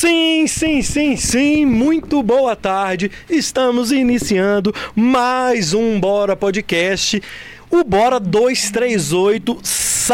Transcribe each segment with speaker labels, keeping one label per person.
Speaker 1: Sim, sim, sim, sim, muito boa tarde. Estamos iniciando mais um Bora Podcast. O Bora 238,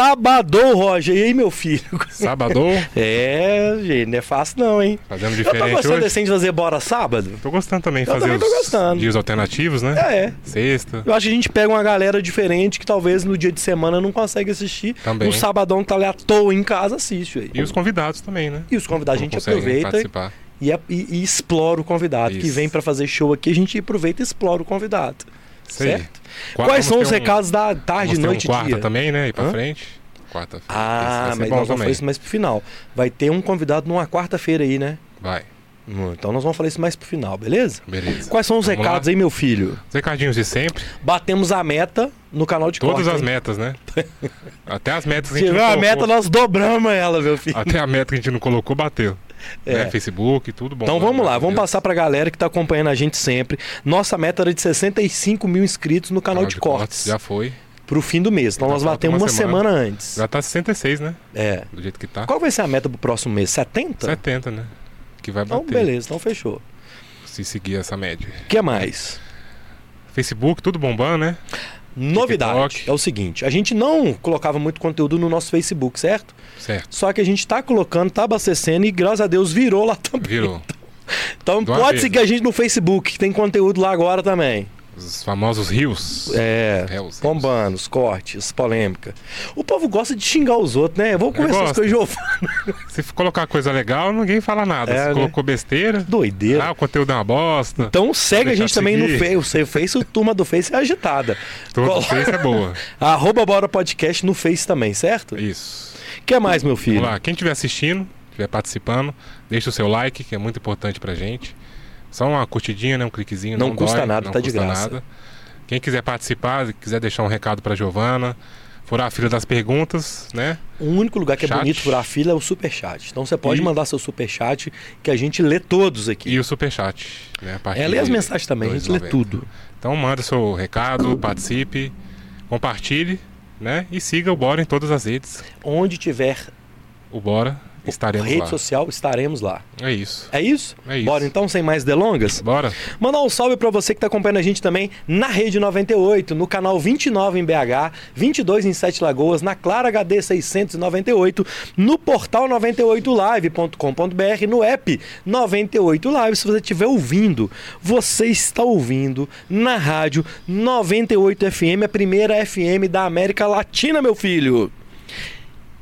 Speaker 1: sabadão, Roger. E aí, meu filho?
Speaker 2: Sabadão?
Speaker 1: É, gente, não é fácil não, hein?
Speaker 2: Fazendo
Speaker 1: Eu tô
Speaker 2: diferente
Speaker 1: gostando
Speaker 2: hoje.
Speaker 1: assim de fazer Bora sábado.
Speaker 2: Tô gostando também de fazer
Speaker 1: também tô
Speaker 2: os
Speaker 1: gostando.
Speaker 2: dias alternativos, né?
Speaker 1: É.
Speaker 2: Sexta.
Speaker 1: Eu acho que a gente pega uma galera diferente que talvez no dia de semana não consegue assistir.
Speaker 2: Também.
Speaker 1: No sabadão que tá ali à toa em casa, assiste aí.
Speaker 2: E os convidados também, né?
Speaker 1: E os convidados a gente aproveita
Speaker 2: participar.
Speaker 1: e, e- e explora o convidado. Que
Speaker 2: Isso.
Speaker 1: vem pra fazer show aqui, a gente aproveita e explora o convidado. Certo?
Speaker 2: Qua-
Speaker 1: Quais são os
Speaker 2: um-
Speaker 1: recados da tarde, noite
Speaker 2: um
Speaker 1: e
Speaker 2: quarta
Speaker 1: dia?
Speaker 2: também, né? Ir pra
Speaker 1: Hã?
Speaker 2: frente. Quarta-feira.
Speaker 1: Ah, mas nós vamos falar isso mais pro final. Vai ter um convidado numa quarta-feira aí, né?
Speaker 2: Vai.
Speaker 1: Hum, Então nós vamos falar isso mais pro final, beleza?
Speaker 2: Beleza.
Speaker 1: Quais são os
Speaker 2: Vamos
Speaker 1: recados
Speaker 2: lá?
Speaker 1: aí, meu filho?
Speaker 2: Os recadinhos de sempre.
Speaker 1: Batemos a meta no canal de
Speaker 2: Todas
Speaker 1: corte,
Speaker 2: as
Speaker 1: hein?
Speaker 2: metas, né? Até as metas que
Speaker 1: Se
Speaker 2: a gente
Speaker 1: tiver
Speaker 2: não
Speaker 1: a meta, nós dobramos ela, meu filho.
Speaker 2: Até a meta que a gente não colocou, bateu.
Speaker 1: É.
Speaker 2: Né? Facebook, tudo bom.
Speaker 1: Então vamos lá,
Speaker 2: a
Speaker 1: vamos
Speaker 2: Deus.
Speaker 1: passar pra galera que tá acompanhando a gente sempre. Nossa meta era de 65 mil inscritos no canal, de, cortes.
Speaker 2: Já foi.
Speaker 1: Pro fim do mês. Então nós batemos uma
Speaker 2: uma
Speaker 1: semana,
Speaker 2: semana.
Speaker 1: antes.
Speaker 2: Já tá 66, né?
Speaker 1: É.
Speaker 2: Do jeito que tá.
Speaker 1: Qual vai ser a meta pro próximo mês? 70?
Speaker 2: 70, né? Que vai
Speaker 1: Então
Speaker 2: bater.
Speaker 1: beleza, então fechou.
Speaker 2: Se seguir essa média.
Speaker 1: O que mais?
Speaker 2: Facebook, tudo bombando, né?
Speaker 1: Novidade
Speaker 2: TikTok.
Speaker 1: é o seguinte, a gente não colocava muito conteúdo no nosso Facebook, certo?
Speaker 2: Certo.
Speaker 1: Só que a gente tá colocando, tá abastecendo e graças a Deus virou lá também.
Speaker 2: Virou.
Speaker 1: Então
Speaker 2: uma
Speaker 1: pode
Speaker 2: vez,
Speaker 1: seguir a gente no Facebook, que tem conteúdo lá agora também.
Speaker 2: Os famosos rios.
Speaker 1: É,
Speaker 2: Reels,
Speaker 1: bombando, os cortes, polêmica. O povo gosta de xingar os outros, né? Vou conversar com o Giovanni.
Speaker 2: Se colocar coisa legal, ninguém fala nada.
Speaker 1: É,
Speaker 2: Se
Speaker 1: né?
Speaker 2: colocou besteira,
Speaker 1: Doideira.
Speaker 2: ah, o conteúdo é uma bosta.
Speaker 1: Então segue a gente também no. Face. Você fez o turma do Face é agitada.
Speaker 2: Todo
Speaker 1: Col-
Speaker 2: Face é boa.
Speaker 1: Arroba Bora Podcast no Face também, certo?
Speaker 2: Isso.
Speaker 1: O que mais, meu filho?
Speaker 2: Vamos lá. Quem estiver assistindo, estiver participando, deixa o seu like, que é muito importante pra gente. Só uma curtidinha, né? Um cliquezinho.
Speaker 1: Não
Speaker 2: Não,
Speaker 1: custa
Speaker 2: dói,
Speaker 1: nada,
Speaker 2: não
Speaker 1: tá de
Speaker 2: custa
Speaker 1: graça.
Speaker 2: Nada. Quem quiser participar, quiser deixar um recado pra Giovana, furar a fila das perguntas, né?
Speaker 1: O único lugar que é
Speaker 2: Chat.
Speaker 1: bonito furar fila é o Superchat. Então você pode
Speaker 2: E-
Speaker 1: mandar seu Superchat, que a gente lê todos aqui.
Speaker 2: E o superchat. Né? A
Speaker 1: É, lê as
Speaker 2: de
Speaker 1: mensagens também, a gente lê
Speaker 2: 2,90.
Speaker 1: tudo.
Speaker 2: Então manda seu recado, participe, compartilhe, né? E siga o Bora em todas as redes.
Speaker 1: Onde tiver
Speaker 2: O Bora, estaremos
Speaker 1: rede
Speaker 2: lá.
Speaker 1: social, estaremos lá.
Speaker 2: É isso.
Speaker 1: É isso?
Speaker 2: É isso.
Speaker 1: Bora então, sem mais delongas?
Speaker 2: Bora.
Speaker 1: Mandar um salve pra você que tá acompanhando a gente também na Rede 98, no canal 29 em BH, 22 em Sete Lagoas, na Clara HD 698, no portal 98live.com.br, no app 98 Live. Se você estiver ouvindo, você está ouvindo na rádio 98 FM, a primeira FM da América Latina, meu filho.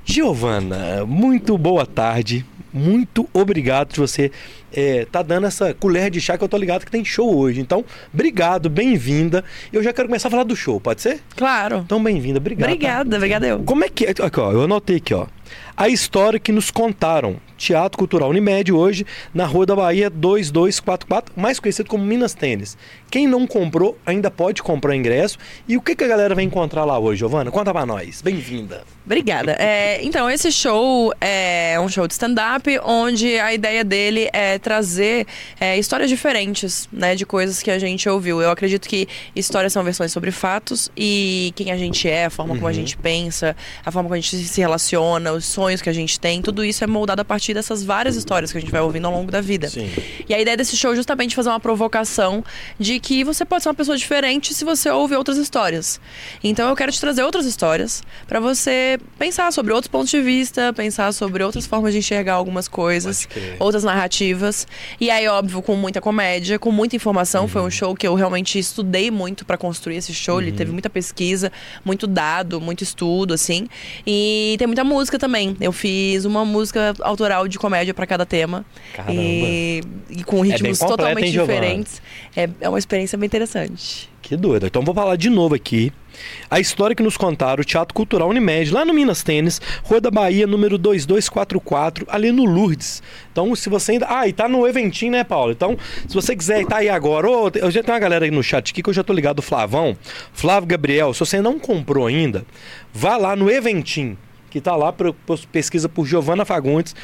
Speaker 1: Giovana, muito boa tarde. Muito obrigado de você é, tá dando essa colher de chá que eu tô ligado que tem show hoje. Então, obrigado, bem-vinda. Eu já quero começar a falar do show, pode ser?
Speaker 3: Claro.
Speaker 1: Então, bem-vinda, obrigado. tá?
Speaker 3: Obrigada, obrigada eu.
Speaker 1: Como é que é? Aqui, ó, eu anotei aqui, ó. A história que nos contaram. Teatro Cultural Unimed hoje, na Rua da Bahia 2244, mais conhecido como Minas Tênis. Quem não comprou, ainda pode comprar o ingresso. E o que, que a galera vai encontrar lá hoje, Giovana? Conta pra nós. Bem-vinda.
Speaker 3: Obrigada. É, então, esse show é um show de stand-up, onde a ideia dele é trazer é, histórias diferentes, né, de coisas que a gente ouviu. Eu acredito que histórias são versões sobre fatos e quem a gente é, a forma como a gente pensa, a forma como a gente se relaciona, os sonhos que a gente tem, tudo isso é moldado a partir dessas várias histórias que a gente vai ouvindo ao longo da vida.
Speaker 1: Sim.
Speaker 3: E a ideia desse show é justamente fazer uma provocação de que você pode ser uma pessoa diferente se você ouve outras histórias. Então eu quero te trazer outras histórias para você pensar sobre outros pontos de vista, pensar sobre outras formas de enxergar algumas coisas, outras narrativas. E aí, óbvio, com muita comédia, com muita informação.
Speaker 1: Uhum.
Speaker 3: Foi um show que eu realmente estudei muito para construir esse show. Ele teve muita pesquisa, muito dado, muito estudo, assim. E tem muita música também. Eu fiz uma música autoral de comédia para cada tema.
Speaker 1: Caramba.
Speaker 3: E, e com
Speaker 1: bem
Speaker 3: ritmos
Speaker 1: completa,
Speaker 3: totalmente
Speaker 1: hein,
Speaker 3: diferentes. É, é uma experiência bem interessante.
Speaker 1: Que doido. Então vou falar de novo aqui. A história que nos contaram o Teatro Cultural Unimed, lá no Minas Tênis, Rua da Bahia, número 2244, ali no Lourdes. Então, se você ainda. Ah, e tá no eventinho, né, Paulo? Então, se você quiser estar aí agora, eu já tenho uma galera aí no chat aqui que eu já tô ligado, o Flavão, Flávio Gabriel. Se você não comprou ainda, vá lá no eventinho. Que tá lá, pro- pesquisa por Giovana Fagundes.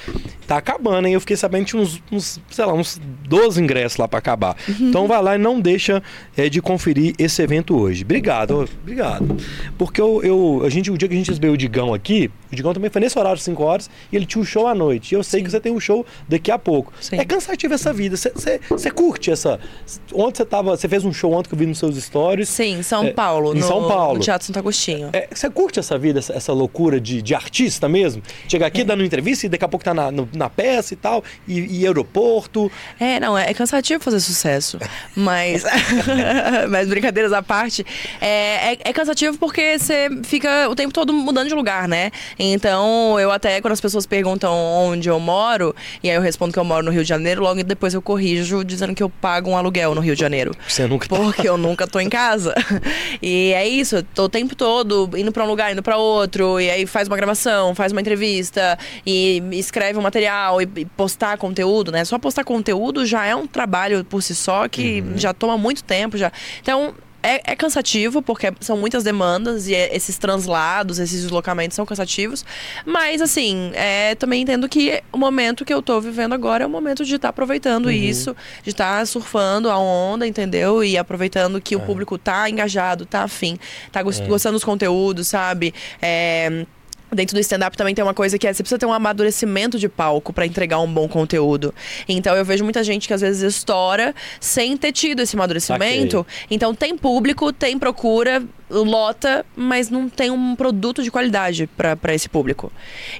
Speaker 1: Tá acabando, hein? Eu fiquei sabendo que tinha uns, uns, sei lá, uns 12 ingressos lá pra acabar. Então vai lá e não deixa é, de conferir esse evento hoje. Obrigado, obrigado. Porque eu, eu- a gente, o dia que a gente recebeu o Digão aqui, O Digão também foi nesse horário, 5 horas, e ele tinha um show à noite. E eu sei
Speaker 3: Sim.
Speaker 1: que você tem um show daqui a pouco.
Speaker 3: Sim.
Speaker 1: É cansativo essa vida. Você- curte essa. Ontem você tava. Você fez um show ontem que eu vi nos seus stories.
Speaker 3: Sim, em São
Speaker 1: É,
Speaker 3: Paulo.
Speaker 1: em
Speaker 3: no,
Speaker 1: São Paulo.
Speaker 3: No Teatro Santo Agostinho.
Speaker 1: É, você curte essa vida, essa, essa loucura de, de artista mesmo? Chegar
Speaker 3: É.
Speaker 1: aqui dando entrevista e daqui a pouco tá na, no- na peça e tal, e, e aeroporto.
Speaker 3: É, não, é, é cansativo fazer sucesso. Mas. mas brincadeiras à parte. É, é, é cansativo porque você fica o tempo todo mudando de lugar, né? Então, eu até, quando as pessoas perguntam onde eu moro, e aí eu respondo que eu moro no Rio de Janeiro, logo depois eu corrijo dizendo que eu pago um aluguel no Rio de Janeiro.
Speaker 1: Você nunca tá.
Speaker 3: Porque eu nunca tô em casa. E é isso, eu tô o tempo todo indo pra um lugar, indo pra outro, e aí faz uma gravação, faz uma entrevista, e escreve um material, e, e postar conteúdo, né? Só postar conteúdo já é um trabalho por si só que já toma muito tempo. já Então. É, é cansativo, porque são muitas demandas e é- esses translados, esses deslocamentos são cansativos. Mas, assim, é, também entendo que o momento que eu tô vivendo agora é o momento de estar aproveitando isso, de estar surfando a onda, entendeu? E aproveitando que o público tá engajado, tá afim, tá gos- gostando dos conteúdos, sabe? É, Dentro do stand-up também tem uma coisa que é você precisa ter um amadurecimento de palco pra entregar um bom conteúdo. Então eu vejo muita gente que às vezes estoura sem ter tido esse amadurecimento. Então tem público, tem procura, lota, mas não tem um produto de qualidade pra esse público.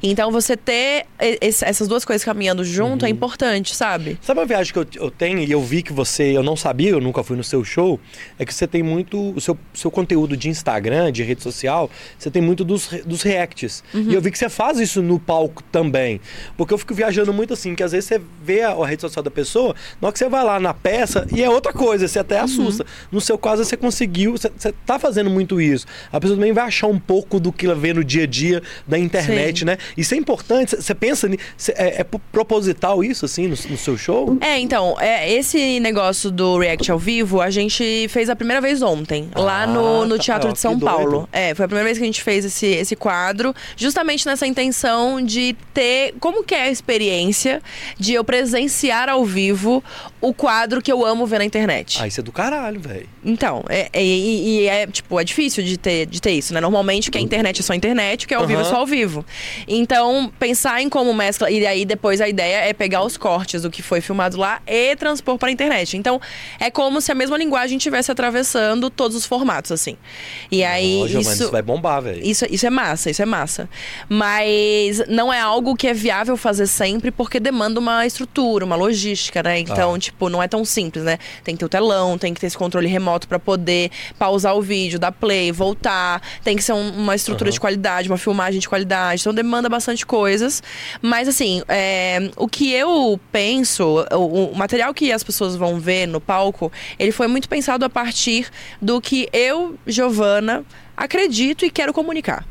Speaker 3: Então você ter esse- essas duas coisas caminhando junto é importante, sabe?
Speaker 1: Sabe uma viagem que eu, eu tenho e eu vi que você, eu não sabia, eu nunca fui no seu show, é que você tem muito, o seu, seu conteúdo de Instagram, de rede social, você tem muito dos, dos reacts. E eu vi que você faz isso no palco também. Porque eu fico viajando muito assim, que às vezes você vê a, a rede social da pessoa, na hora que você vai lá na peça, e é outra coisa, você até assusta. No seu caso, você conseguiu, você, você tá fazendo muito isso. A pessoa também vai achar um pouco do que ela vê no dia a dia da internet,
Speaker 3: Sim.
Speaker 1: né? Isso é importante, você- pensa, é, é proposital isso, assim, no, no seu show?
Speaker 3: É, então, é, esse negócio do React ao vivo, a gente fez a primeira vez ontem, lá
Speaker 1: Ah,
Speaker 3: no, no
Speaker 1: tá.
Speaker 3: Teatro
Speaker 1: Ó,
Speaker 3: de São
Speaker 1: doido.
Speaker 3: Paulo. É, foi a primeira vez que a gente fez esse, esse quadro, justamente nessa intenção de ter. Como que é a experiência de eu presenciar ao vivo o quadro que eu amo ver na internet?
Speaker 1: Ah, isso é do caralho, velho.
Speaker 3: Então, é, é- e, e é, tipo, é difícil de ter, de ter isso, né? Normalmente o que é internet é só internet, o que é ao vivo é só ao vivo. Então, pensar em como mescla. E aí depois a ideia é pegar os cortes do que foi filmado lá e transpor para a internet. Então, é como se a mesma linguagem estivesse atravessando todos os formatos, assim. E aí.
Speaker 1: Ó, Giovanni,
Speaker 3: isso...
Speaker 1: isso vai bombar, velho.
Speaker 3: Isso, isso é massa, isso é massa. Mas não é algo que é viável fazer sempre porque demanda uma estrutura, uma logística, né? Então,
Speaker 1: Ah.
Speaker 3: tipo, não é tão simples, né? Tem que ter o telão, tem que ter esse controle remoto pra poder pausar o vídeo, dar play, voltar. Tem que ser um- uma estrutura de qualidade, uma filmagem de qualidade. Então demanda bastante coisas. Mas assim, é, o que eu penso, o, o material que as pessoas vão ver no palco, ele foi muito pensado a partir do que eu, Giovana, acredito e quero comunicar.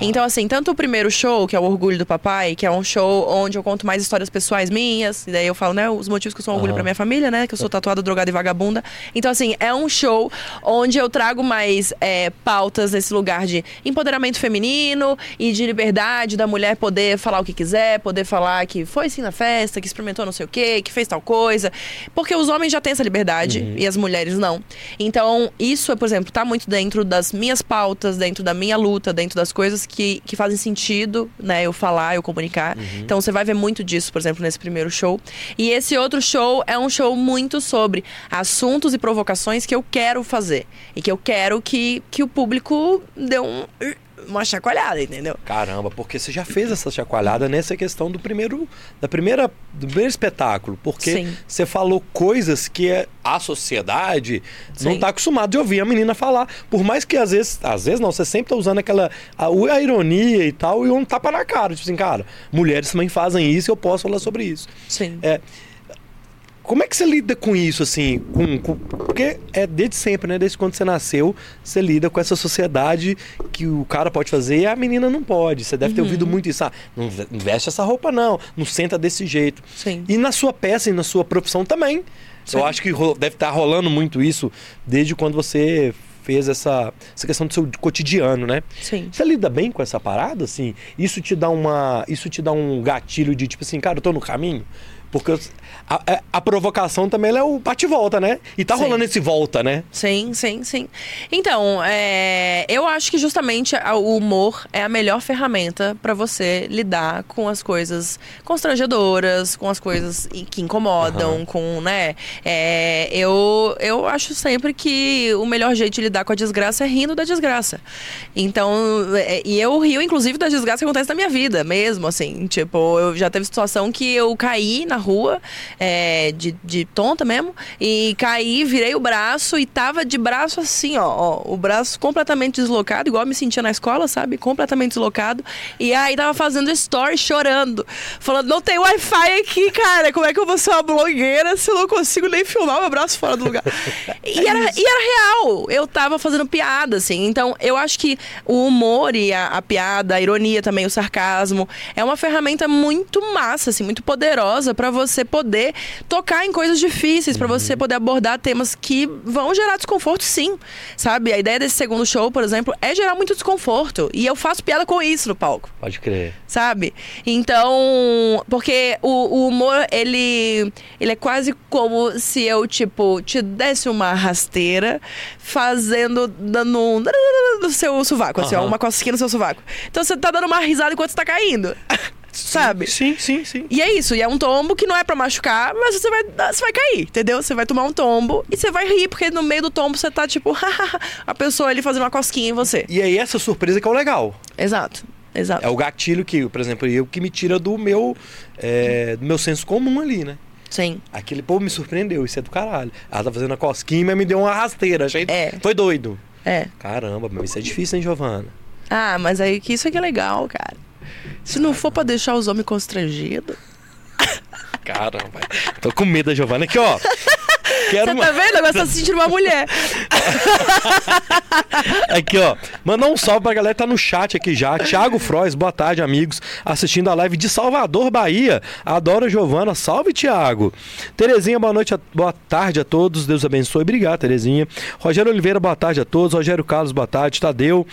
Speaker 3: Então, assim, tanto o primeiro show, que é o Orgulho do Papai, que é um show onde eu conto mais histórias pessoais minhas, e daí eu falo, né, os motivos que eu sou um orgulho
Speaker 1: Aham.
Speaker 3: pra minha família, né, que eu sou tatuada, drogada e vagabunda. Então, assim, é um show onde eu trago mais é, pautas nesse lugar de empoderamento feminino e de liberdade da mulher poder falar o que quiser, poder falar que foi sim na festa, que experimentou não sei o quê, que fez tal coisa. Porque os homens já têm essa liberdade e as mulheres não. Então, isso, por exemplo, tá muito dentro das minhas pautas, dentro da minha luta, dentro das coisas que, que fazem sentido, né? Eu falar, eu comunicar. Então, você vai ver muito disso, por exemplo, nesse primeiro show. E esse outro show é um show muito sobre assuntos e provocações que eu quero fazer. E que eu quero que, que o público dê um, uma chacoalhada, entendeu?
Speaker 1: Caramba, porque você já fez essa chacoalhada nessa questão do primeiro, da primeira, do primeiro espetáculo, porque
Speaker 3: Sim.
Speaker 1: você falou coisas que é- a sociedade não
Speaker 3: Sim.
Speaker 1: está acostumada de ouvir a menina falar, por mais que às vezes, às vezes não, você sempre tá usando aquela a, a ironia e tal e um tapa na cara, tipo assim, cara, mulheres também fazem isso, e eu posso falar sobre isso.
Speaker 3: Sim.
Speaker 1: É, como é que você lida com isso, assim? Com, com- porque é desde sempre, né? Desde quando você nasceu, você lida com essa sociedade que o cara pode fazer e a menina não pode. Você deve ter
Speaker 3: Uhum.
Speaker 1: ouvido muito isso. Ah, não ve- não veste essa roupa, não. Não senta desse jeito.
Speaker 3: Sim.
Speaker 1: E na sua peça e na sua profissão também.
Speaker 3: Sim.
Speaker 1: Eu acho que deve estar rolando muito isso desde quando você fez essa, essa questão do seu cotidiano, né?
Speaker 3: Sim.
Speaker 1: Você lida bem com essa parada, assim? Isso te dá uma. Isso te dá um gatilho de tipo assim, cara, eu tô no caminho. Porque a, a- a provocação também é o bate-volta, né? E tá
Speaker 3: Sim.
Speaker 1: rolando esse volta, né?
Speaker 3: Sim, sim, sim. Então, é, eu acho que justamente o humor é a melhor ferramenta pra você lidar com as coisas constrangedoras, com as coisas que incomodam, com, né? é, eu, eu acho sempre que o melhor jeito de lidar com a desgraça é rindo da desgraça. Então, é, e eu rio, inclusive, da desgraça que acontece na minha vida mesmo, assim. Tipo, eu já teve situação que eu caí na rua, é, de, de tonta mesmo, e caí, virei o braço e tava de braço assim, ó, ó, o braço completamente deslocado, igual eu me sentia na escola, sabe? Completamente deslocado. E aí tava fazendo story chorando, falando, não tem Wi-Fi aqui, cara, como é que eu vou ser uma blogueira se eu não consigo nem filmar meu braço fora do lugar? e, era, e era real, eu tava fazendo piada, assim. Então, eu acho que o humor e a, a piada, a ironia também, o sarcasmo, é uma ferramenta muito massa, assim, muito poderosa pra você poder tocar em coisas difíceis, pra você poder abordar temas que vão gerar desconforto, sim. Sabe? A ideia desse segundo show, por exemplo, é gerar muito desconforto. E eu faço piada com isso no palco
Speaker 1: Pode crer.
Speaker 3: sabe? Então, porque o, o humor, ele, ele é quase como se eu, tipo, te desse uma rasteira fazendo, dando um no seu sovaco, assim, ó, uma cosquinha no seu sovaco. Então você tá dando uma risada enquanto você tá caindo, sabe?
Speaker 1: Sim, sim, sim.
Speaker 3: E é isso, e é um tombo que não é pra machucar, mas você vai, você vai cair, entendeu? Você vai tomar um tombo e você vai rir, porque no meio do tombo você tá, tipo, a pessoa ali fazendo uma cosquinha em você.
Speaker 1: E aí essa surpresa que é o legal.
Speaker 3: Exato, exato.
Speaker 1: É o gatilho que, por exemplo, eu que me tira do meu, é, do meu senso comum ali, né?
Speaker 3: Sim.
Speaker 1: Aquele povo me surpreendeu, isso é do caralho. Ela tá fazendo a cosquinha, mas me deu uma rasteira. Achei...
Speaker 3: É.
Speaker 1: Foi doido.
Speaker 3: É.
Speaker 1: Caramba, mas isso é difícil, hein, Giovana?
Speaker 3: Ah, mas aí que isso aqui é legal, cara. Se não for pra deixar os homens constrangidos.
Speaker 1: Caramba. Tô com medo da Giovana aqui, ó. Quero
Speaker 3: Você tá vendo? Agora você tá se sentindo uma mulher.
Speaker 1: Aqui, ó. Mandar um salve pra galera que tá no chat aqui já. Thiago Frois, boa tarde, amigos. Assistindo a live de Salvador, Bahia. Adoro a Giovana. Salve, Thiago. Terezinha, boa noite, a- boa tarde a todos. Deus abençoe. Obrigado, Terezinha. Rogério Oliveira, boa tarde a todos. Rogério Carlos, boa tarde. Tadeu,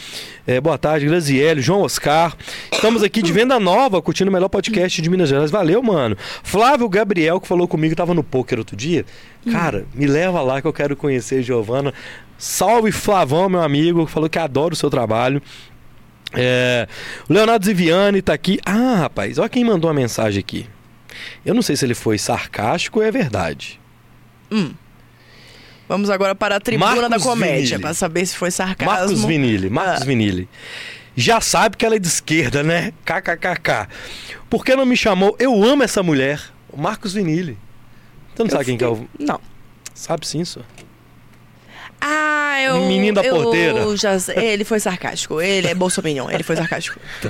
Speaker 1: eh, boa tarde. Graziele, João Oscar. Estamos aqui de Venda Nova, curtindo o melhor podcast de Minas Gerais. Valeu, mano. Flávio Gabriel, que falou comigo, tava no poker outro dia. Cara, me leva lá que eu quero conhecer Giovana. Salve Flavão, meu amigo, que falou que adora o seu trabalho. É, Leonardo Ziviani tá aqui. Ah, rapaz, olha quem mandou uma mensagem aqui. Eu não sei se ele foi sarcástico ou é verdade.
Speaker 3: Vamos agora para a tribuna
Speaker 1: Marcos
Speaker 3: da comédia, pra saber se foi sarcasmo.
Speaker 1: Marcos Vinili, Marcos
Speaker 3: Ah.
Speaker 1: Vinili. Já sabe que ela é de esquerda, né? KKKK. Por que não me chamou? Eu amo essa mulher. O Marcos Vinili. Você não
Speaker 3: Eu
Speaker 1: sabe quem que é o.
Speaker 3: fiquei- Não.
Speaker 1: Sabe sim, senhor.
Speaker 3: Ah, eu.
Speaker 1: Menino da
Speaker 3: eu
Speaker 1: porteira.
Speaker 3: Já, ele foi sarcástico. Ele é bolsominion. Ele foi sarcástico.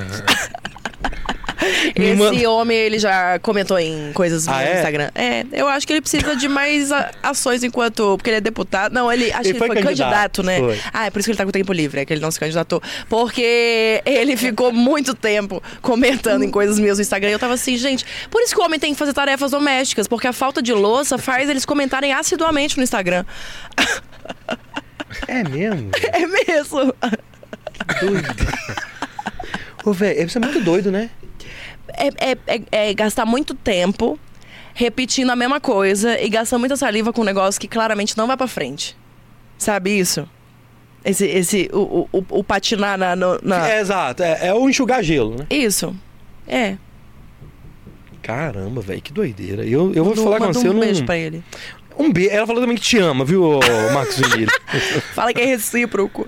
Speaker 3: Esse
Speaker 1: manda-
Speaker 3: homem, ele já comentou em coisas
Speaker 1: Ah,
Speaker 3: no
Speaker 1: é?
Speaker 3: Instagram. É, eu acho que ele precisa de mais ações enquanto. Porque ele é deputado. Não, ele acho
Speaker 1: Ele
Speaker 3: que
Speaker 1: foi
Speaker 3: ele foi
Speaker 1: candidato,
Speaker 3: candidato, né?
Speaker 1: foi.
Speaker 3: Ah, é por isso que ele tá com tempo livre, é que ele não se candidatou. Porque ele ficou muito tempo comentando em coisas minhas no Instagram. E eu tava assim, gente, por isso que o homem tem que fazer tarefas domésticas, porque a falta de louça faz eles comentarem assiduamente no Instagram.
Speaker 1: É mesmo?
Speaker 3: É mesmo.
Speaker 1: doido. Ô, velho, isso é muito doido, né?
Speaker 3: É, é- é- é gastar muito tempo repetindo a mesma coisa e gastando muita saliva com um negócio que claramente não vai pra frente. Sabe isso? Esse, esse, o, o, o patinar na, na-
Speaker 1: É, exato. É, é o enxugar gelo, né?
Speaker 3: Isso. É.
Speaker 1: Caramba, velho, que doideira. Eu, eu vou
Speaker 3: Não-
Speaker 1: falar com você. eu
Speaker 3: um
Speaker 1: não...
Speaker 3: beijo pra ele.
Speaker 1: Um beijo. Ela falou também que te ama, viu, Marcos Vinilho?
Speaker 3: Fala que é recíproco.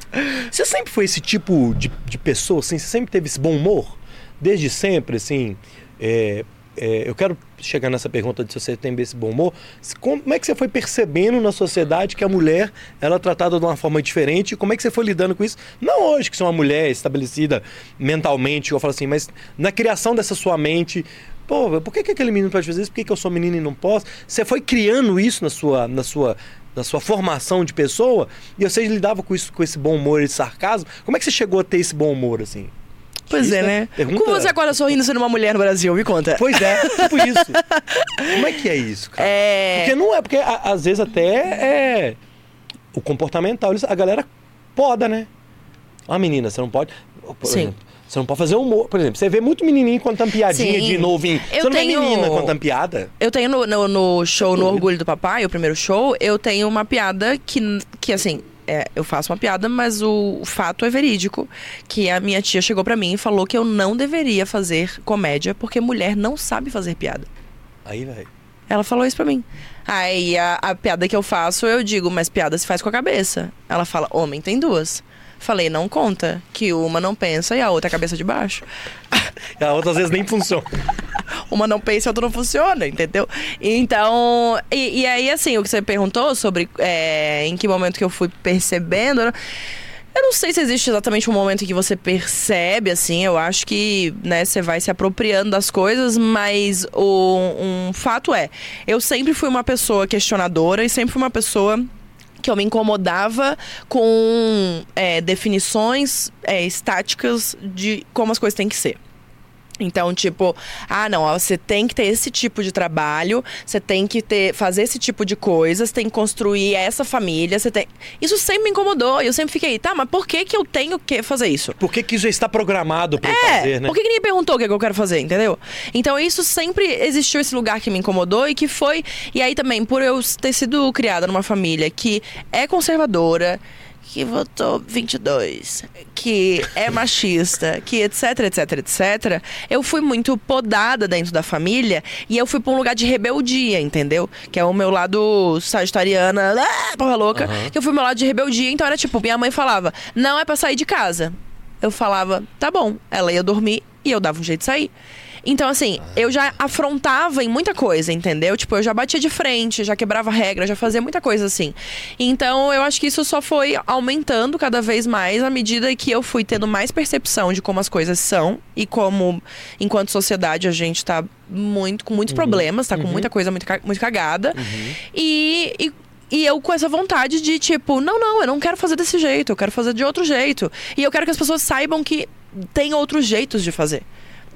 Speaker 1: Você sempre foi esse tipo de, de pessoa, assim? Você sempre teve esse bom humor? Desde sempre, assim? é, é, eu quero chegar nessa pergunta de se você tem esse bom humor. Como é que você foi percebendo na sociedade que a mulher ela é tratada de uma forma diferente? Como é que você foi lidando com isso? Não hoje que você é uma mulher estabelecida mentalmente, eu falo assim, mas na criação dessa sua mente. Pô, por que, que aquele menino pode fazer isso? Por que, que eu sou menina e não posso? Você foi criando isso na sua, na sua, na sua formação de pessoa e você lidava com isso, com esse bom humor e sarcasmo. Como é que você chegou a ter esse bom humor assim?
Speaker 3: Pois é, né?
Speaker 1: pergunta-
Speaker 3: Como você acorda sorrindo sendo uma mulher no Brasil? Me conta.
Speaker 1: Pois é, tipo isso. Como é que é isso, cara?
Speaker 3: É.
Speaker 1: Porque não é, porque às vezes até é o comportamental, a galera poda, né? Ah, menina, você não pode. Por
Speaker 3: Sim.
Speaker 1: exemplo, Você não pode fazer humor. Por exemplo, você vê muito menininho contando piadinha
Speaker 3: Sim.
Speaker 1: de novinho.
Speaker 3: Eu
Speaker 1: você não
Speaker 3: tenho-
Speaker 1: vê menina contando piada.
Speaker 3: Eu tenho no, no, no show No. Orgulho do Papai, o primeiro show, eu tenho uma piada que, que assim, é, eu faço uma piada, mas o, fato é verídico. Que a minha tia chegou pra mim e falou que eu não deveria fazer comédia porque mulher não sabe fazer piada.
Speaker 1: Aí, velho.
Speaker 3: Ela falou isso pra mim. Aí a, a piada que eu faço, eu digo, mas piada se faz com a cabeça. Ela fala, homem tem duas. Falei, não conta, que uma não pensa e a outra é a cabeça de baixo.
Speaker 1: A outra às vezes nem funciona.
Speaker 3: uma não pensa e outra não funciona, entendeu? Então, e, e aí, assim, o que você perguntou sobre é, em que momento que eu fui percebendo. Eu não sei se existe exatamente um momento em que você percebe, assim, eu acho que, né, você vai se apropriando das coisas, mas o, um fato é, eu sempre fui uma pessoa questionadora e sempre fui uma pessoa que eu me incomodava com é, definições é, estáticas de como as coisas têm que ser. Então, tipo, ah, não, ó, você tem que ter esse tipo de trabalho, você tem que ter, fazer esse tipo de coisas, tem que construir essa família, você tem. Isso sempre me incomodou e eu sempre fiquei, tá, mas por que que eu tenho que fazer isso?
Speaker 1: Por que, que isso já está programado pra eu
Speaker 3: É,
Speaker 1: fazer, né?
Speaker 3: por que, que ninguém perguntou o que, é que eu quero fazer, entendeu? Então isso sempre existiu esse lugar que me incomodou e que foi. E aí também, por eu ter sido criada numa família que é conservadora, que votou 22, que é machista, que etc, etc, etc, eu fui muito podada dentro da família e eu fui pra um lugar de rebeldia, entendeu? Que é o meu lado sagitariana, ah, porra louca, que eu fui meu lado de rebeldia, então era tipo, minha mãe falava, não é pra sair de casa eu falava, tá bom. Ela ia dormir e eu dava um jeito de sair. Então, assim, eu já afrontava em muita coisa, entendeu? Tipo, eu já batia de frente, já quebrava regra, já fazia muita coisa assim. Então, eu acho que isso só foi aumentando cada vez mais à medida que eu fui tendo mais percepção de como as coisas são e como, enquanto sociedade, a gente tá muito, com muitos problemas, tá com muita coisa muito, muito cagada. E- e e eu com essa vontade de, tipo, não, não, eu não quero fazer desse jeito, eu quero fazer de outro jeito. E eu quero que as pessoas saibam que tem outros jeitos de fazer.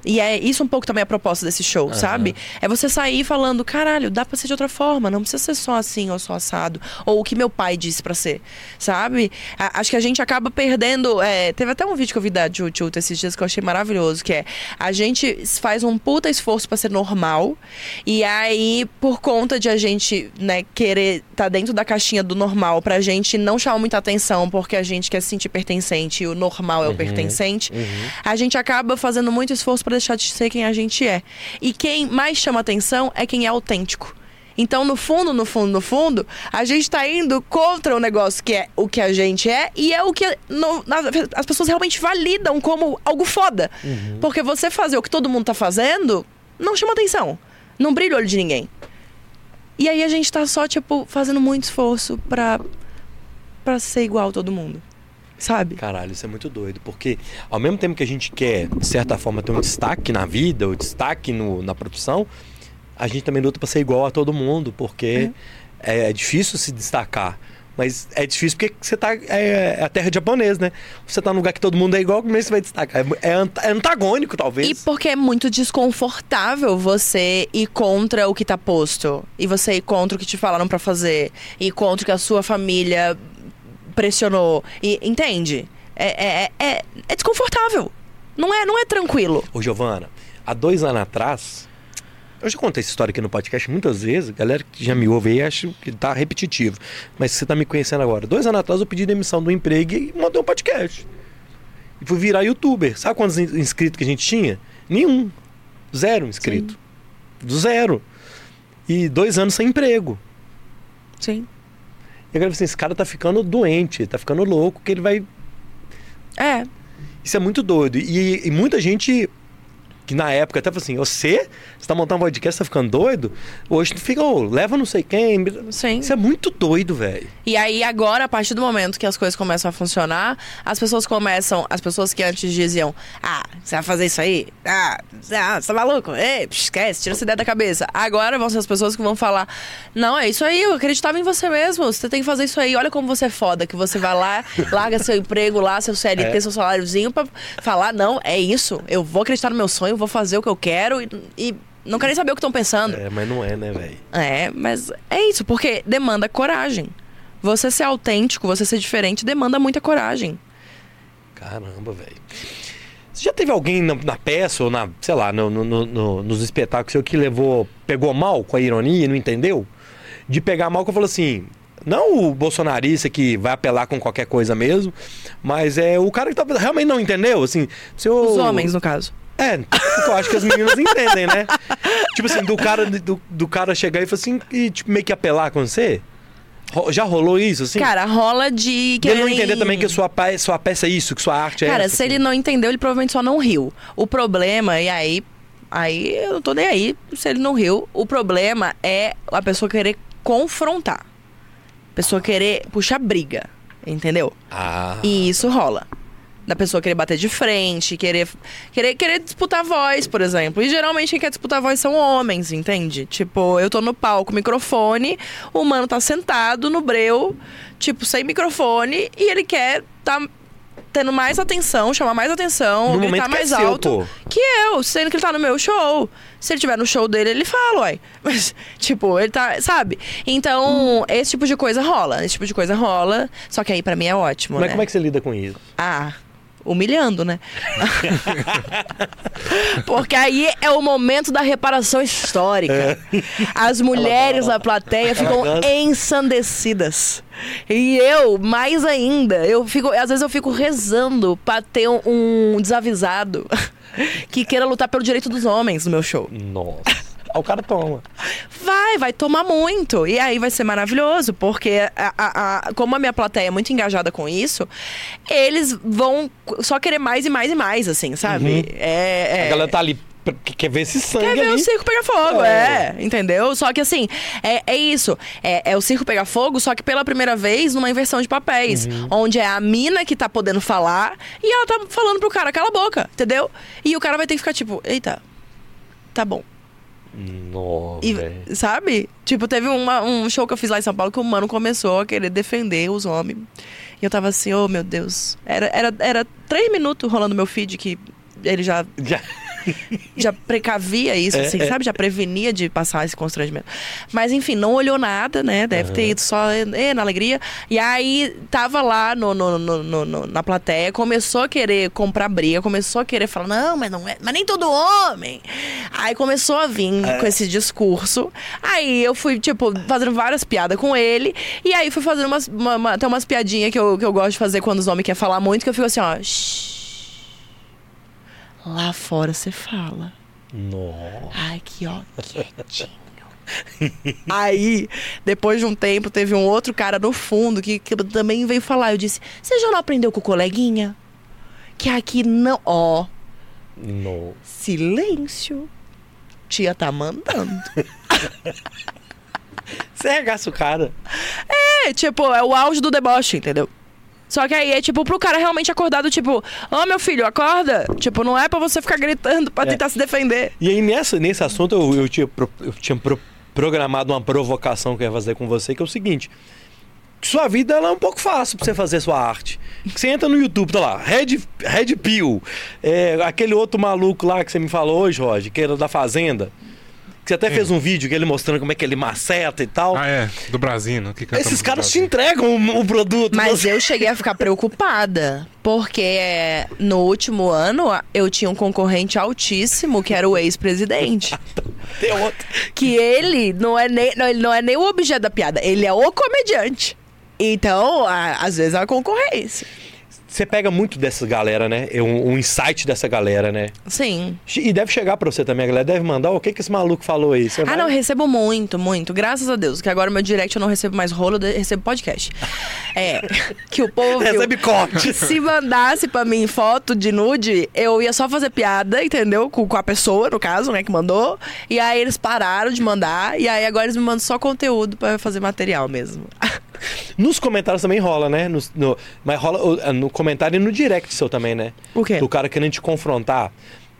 Speaker 3: E é isso um pouco também a proposta desse show, sabe? É você sair falando, caralho, dá pra ser de outra forma, não precisa ser só assim ou só assado. Ou o que meu pai disse pra ser, sabe? A- acho que a gente acaba perdendo. é, teve até um vídeo que eu vi da Jujuta esses dias que eu achei maravilhoso, que é a gente faz um puta esforço pra ser normal, e aí, por conta de a gente, né, querer tá dentro da caixinha do normal, pra gente não chamar muita atenção, porque a gente quer se sentir pertencente e o normal é o pertencente, a gente acaba fazendo muito esforço pra deixar de ser quem a gente é. E quem mais chama atenção é quem é autêntico. Então, no fundo, no fundo, no fundo, a gente tá indo contra o negócio que é o que a gente é e é o que no- as pessoas realmente validam como algo foda. Porque você fazer o que todo mundo tá fazendo não chama atenção. Não brilha o olho de ninguém. E aí a gente tá só, tipo, fazendo muito esforço pra, pra ser igual a todo mundo. Sabe?
Speaker 1: Caralho, isso é muito doido, porque ao mesmo tempo que a gente quer, de certa forma, ter um destaque na vida, ou destaque no, na produção, a gente também luta pra ser igual a todo mundo, porque é, é difícil se destacar. Mas é difícil porque você tá. É, é a terra japonesa, né? Você tá num lugar que todo mundo é igual, como é que você vai destacar? É, é é antagônico, talvez.
Speaker 3: E porque é muito desconfortável você ir contra o que tá posto. E você ir contra o que te falaram pra fazer. E contra o que a sua família pressionou. E, entende? É, é, é, é desconfortável. Não é, não é tranquilo.
Speaker 1: Ô, Giovana, há dois anos atrás, eu já contei essa história aqui no podcast muitas vezes, galera que já me ouve aí acha que tá repetitivo, mas você tá me conhecendo agora. Dois anos atrás eu pedi demissão do emprego e montei um podcast. E fui virar youtuber. Sabe quantos in- inscritos que a gente tinha? Nenhum. Zero inscrito. Do zero. E dois anos sem emprego.
Speaker 3: Sim.
Speaker 1: E agora assim, esse cara tá ficando doente, tá ficando louco, que ele vai
Speaker 3: É.
Speaker 1: Isso é muito doido. E, e muita gente que na época até falou assim: você, você tá montando um podcast, tá ficando doido? Hoje fica, ô, leva não sei quem.
Speaker 3: Sim.
Speaker 1: Isso é muito doido, velho.
Speaker 3: E aí, agora, a partir do momento que as coisas começam a funcionar, as pessoas começam. As pessoas que antes diziam: Ah, você vai fazer isso aí? Ah, você ah, você tá maluco? Ei, esquece, tira essa ideia da cabeça. Agora vão ser as pessoas que vão falar: Não, é isso aí, eu acreditava em você mesmo. Você tem que fazer isso aí. Olha como você é foda, que você vai lá, larga seu emprego lá, seu CLT,
Speaker 1: É.
Speaker 3: seu saláriozinho, pra falar: Não, é isso. Eu vou acreditar no meu sonho, vou fazer o que eu quero e. e não quero nem saber o que estão pensando.
Speaker 1: É, mas não é, né, velho?
Speaker 3: É, mas é isso, porque demanda coragem. Você ser autêntico, você ser diferente, demanda muita coragem.
Speaker 1: Caramba, velho. Você já teve alguém na, na peça ou na, sei lá, no, no- no- no- nos espetáculos seu que levou, pegou mal com a ironia e não entendeu? De pegar mal que eu falo assim, não o bolsonarista que vai apelar com qualquer coisa mesmo, mas é o cara que tá, realmente não entendeu, assim, seu...
Speaker 3: Os homens, no caso.
Speaker 1: É, eu acho que as meninas entendem, né? Tipo assim, do cara, do, do cara chegar e falar assim, e tipo, meio que apelar com você. Já rolou isso, assim?
Speaker 3: Cara, rola de.
Speaker 1: De ele não entender também que sua, pe- sua peça é isso, que sua arte é
Speaker 3: Cara,
Speaker 1: essa.
Speaker 3: se ele
Speaker 1: assim.
Speaker 3: não entendeu, ele provavelmente só não riu. O problema, e aí. Aí eu não tô nem aí se ele não riu. O problema é a pessoa querer confrontar. A pessoa querer puxar briga. Entendeu?
Speaker 1: Ah,
Speaker 3: E isso rola. Da pessoa querer bater de frente, querer, querer, querer disputar voz, por exemplo. E geralmente quem quer disputar voz são homens, entende? Tipo, eu tô no palco, microfone, o mano tá sentado no breu, tipo, sem microfone, e ele quer tá tendo mais atenção, chamar mais atenção,
Speaker 1: No
Speaker 3: gritar
Speaker 1: é
Speaker 3: mais
Speaker 1: seu,
Speaker 3: alto
Speaker 1: pô.
Speaker 3: que eu, sendo que ele tá no meu show. Se ele tiver no show dele, ele fala, uai. Mas, tipo, ele tá, sabe? Então, esse tipo de coisa rola. Esse tipo de coisa rola. Só que aí pra mim é ótimo,
Speaker 1: Mas
Speaker 3: né?
Speaker 1: como é que você lida com isso?
Speaker 3: Ah, humilhando, né? Porque aí é o momento da reparação histórica. As mulheres da plateia ficam ensandecidas. E eu, mais ainda, eu fico, às vezes eu fico rezando pra ter um, um desavisado que queira lutar pelo direito dos homens no meu show.
Speaker 1: Nossa. O cara toma.
Speaker 3: Vai, vai tomar muito. E aí vai ser maravilhoso, porque a- a- a- como a minha plateia é muito engajada com isso, eles vão só querer mais e mais e mais, assim, sabe? É, é-
Speaker 1: A galera tá ali, quer ver esse sangue
Speaker 3: Quer ver
Speaker 1: ali.
Speaker 3: o circo pegar fogo,
Speaker 1: É.
Speaker 3: é. entendeu? Só que assim, é, é isso. É, é o circo pegar fogo, só que pela primeira vez numa inversão de papéis.
Speaker 1: Uhum.
Speaker 3: Onde é a mina que tá podendo falar e ela tá falando pro cara, cala a boca, entendeu? E o cara vai ter que ficar tipo, eita, tá bom.
Speaker 1: Nossa,
Speaker 3: E, sabe? Tipo, teve uma- um show que eu fiz lá em São Paulo que o mano começou a querer defender os homens. E eu tava assim, oh meu Deus. Era, era, era três minutos rolando meu feed que ele já,
Speaker 1: Já...
Speaker 3: já precavia isso,
Speaker 1: É,
Speaker 3: assim,
Speaker 1: é.
Speaker 3: sabe? Já prevenia de passar esse constrangimento. Mas enfim, não olhou nada, né? Deve ter ido só eh, na alegria. E aí tava lá no, no- no- no- no- na plateia, começou a querer comprar briga, começou a querer falar, não, mas não é. Mas nem todo homem. Aí começou a vir
Speaker 1: É.
Speaker 3: com esse discurso. Aí eu fui, tipo, fazendo várias piadas com ele. E aí fui fazendo umas, uma, uma- tem umas piadinhas que eu, que eu gosto de fazer quando os homens querem falar muito, que eu fico assim, ó. "Shh. Lá fora você fala.
Speaker 1: Nossa.
Speaker 3: Ai, que ó, quietinho. Aí, depois de um tempo, teve um outro cara no fundo que, que também veio falar. Eu disse: Você já não aprendeu com o coleguinha? Que aqui não. Ó,
Speaker 1: Nossa.
Speaker 3: silêncio. Tia tá mandando.
Speaker 1: Você arregaça o cara.
Speaker 3: É, tipo, é o auge do deboche, entendeu? Só que aí é tipo pro cara realmente acordado, tipo, ô meu filho, acorda. Tipo, não é pra você ficar gritando pra
Speaker 1: É.
Speaker 3: tentar se defender.
Speaker 1: E aí, nessa, nesse assunto, eu, eu tinha, pro- eu tinha pro- programado uma provocação que eu ia fazer com você, que é o seguinte. Sua vida ela é um pouco fácil pra você fazer sua arte. Você entra no YouTube, tá lá, Red, Red Pill, é, aquele outro maluco lá que você me falou hoje, Roger, que era da Fazenda. Que você até fez um vídeo que ele mostrando como é que ele maceta e tal.
Speaker 2: Ah, é, do Brasino. Que canta
Speaker 1: Esses caras te entregam o, o produto.
Speaker 3: Mas
Speaker 1: você-
Speaker 3: eu cheguei a ficar preocupada. Porque no último ano eu tinha um concorrente altíssimo, que era o ex-presidente.
Speaker 1: Tem outro.
Speaker 3: que ele não é nem, não, ele não é nem o objeto da piada, ele é o comediante. Então, a- às vezes é uma concorrência.
Speaker 1: Você pega muito dessa galera, né? É um, um insight dessa galera, né?
Speaker 3: Sim.
Speaker 1: E deve chegar pra você também, a galera deve mandar. O que que esse maluco falou aí? Você
Speaker 3: Ah,
Speaker 1: vai-
Speaker 3: não, eu recebo muito, muito. Graças a Deus. Que agora meu direct eu não recebo mais rolo, eu recebo podcast. É. Que o povo.
Speaker 1: Recebe corte.
Speaker 3: Se mandasse pra mim foto de nude, eu ia só fazer piada, entendeu? Com, com a pessoa, no caso, né, que mandou. E aí eles pararam de mandar. E aí agora eles me mandam só conteúdo pra fazer material mesmo.
Speaker 1: Nos comentários também rola, né? Nos- no- mas rola uh, no comentário e no direct seu também, né?
Speaker 3: O quê?
Speaker 1: Do cara querendo te confrontar.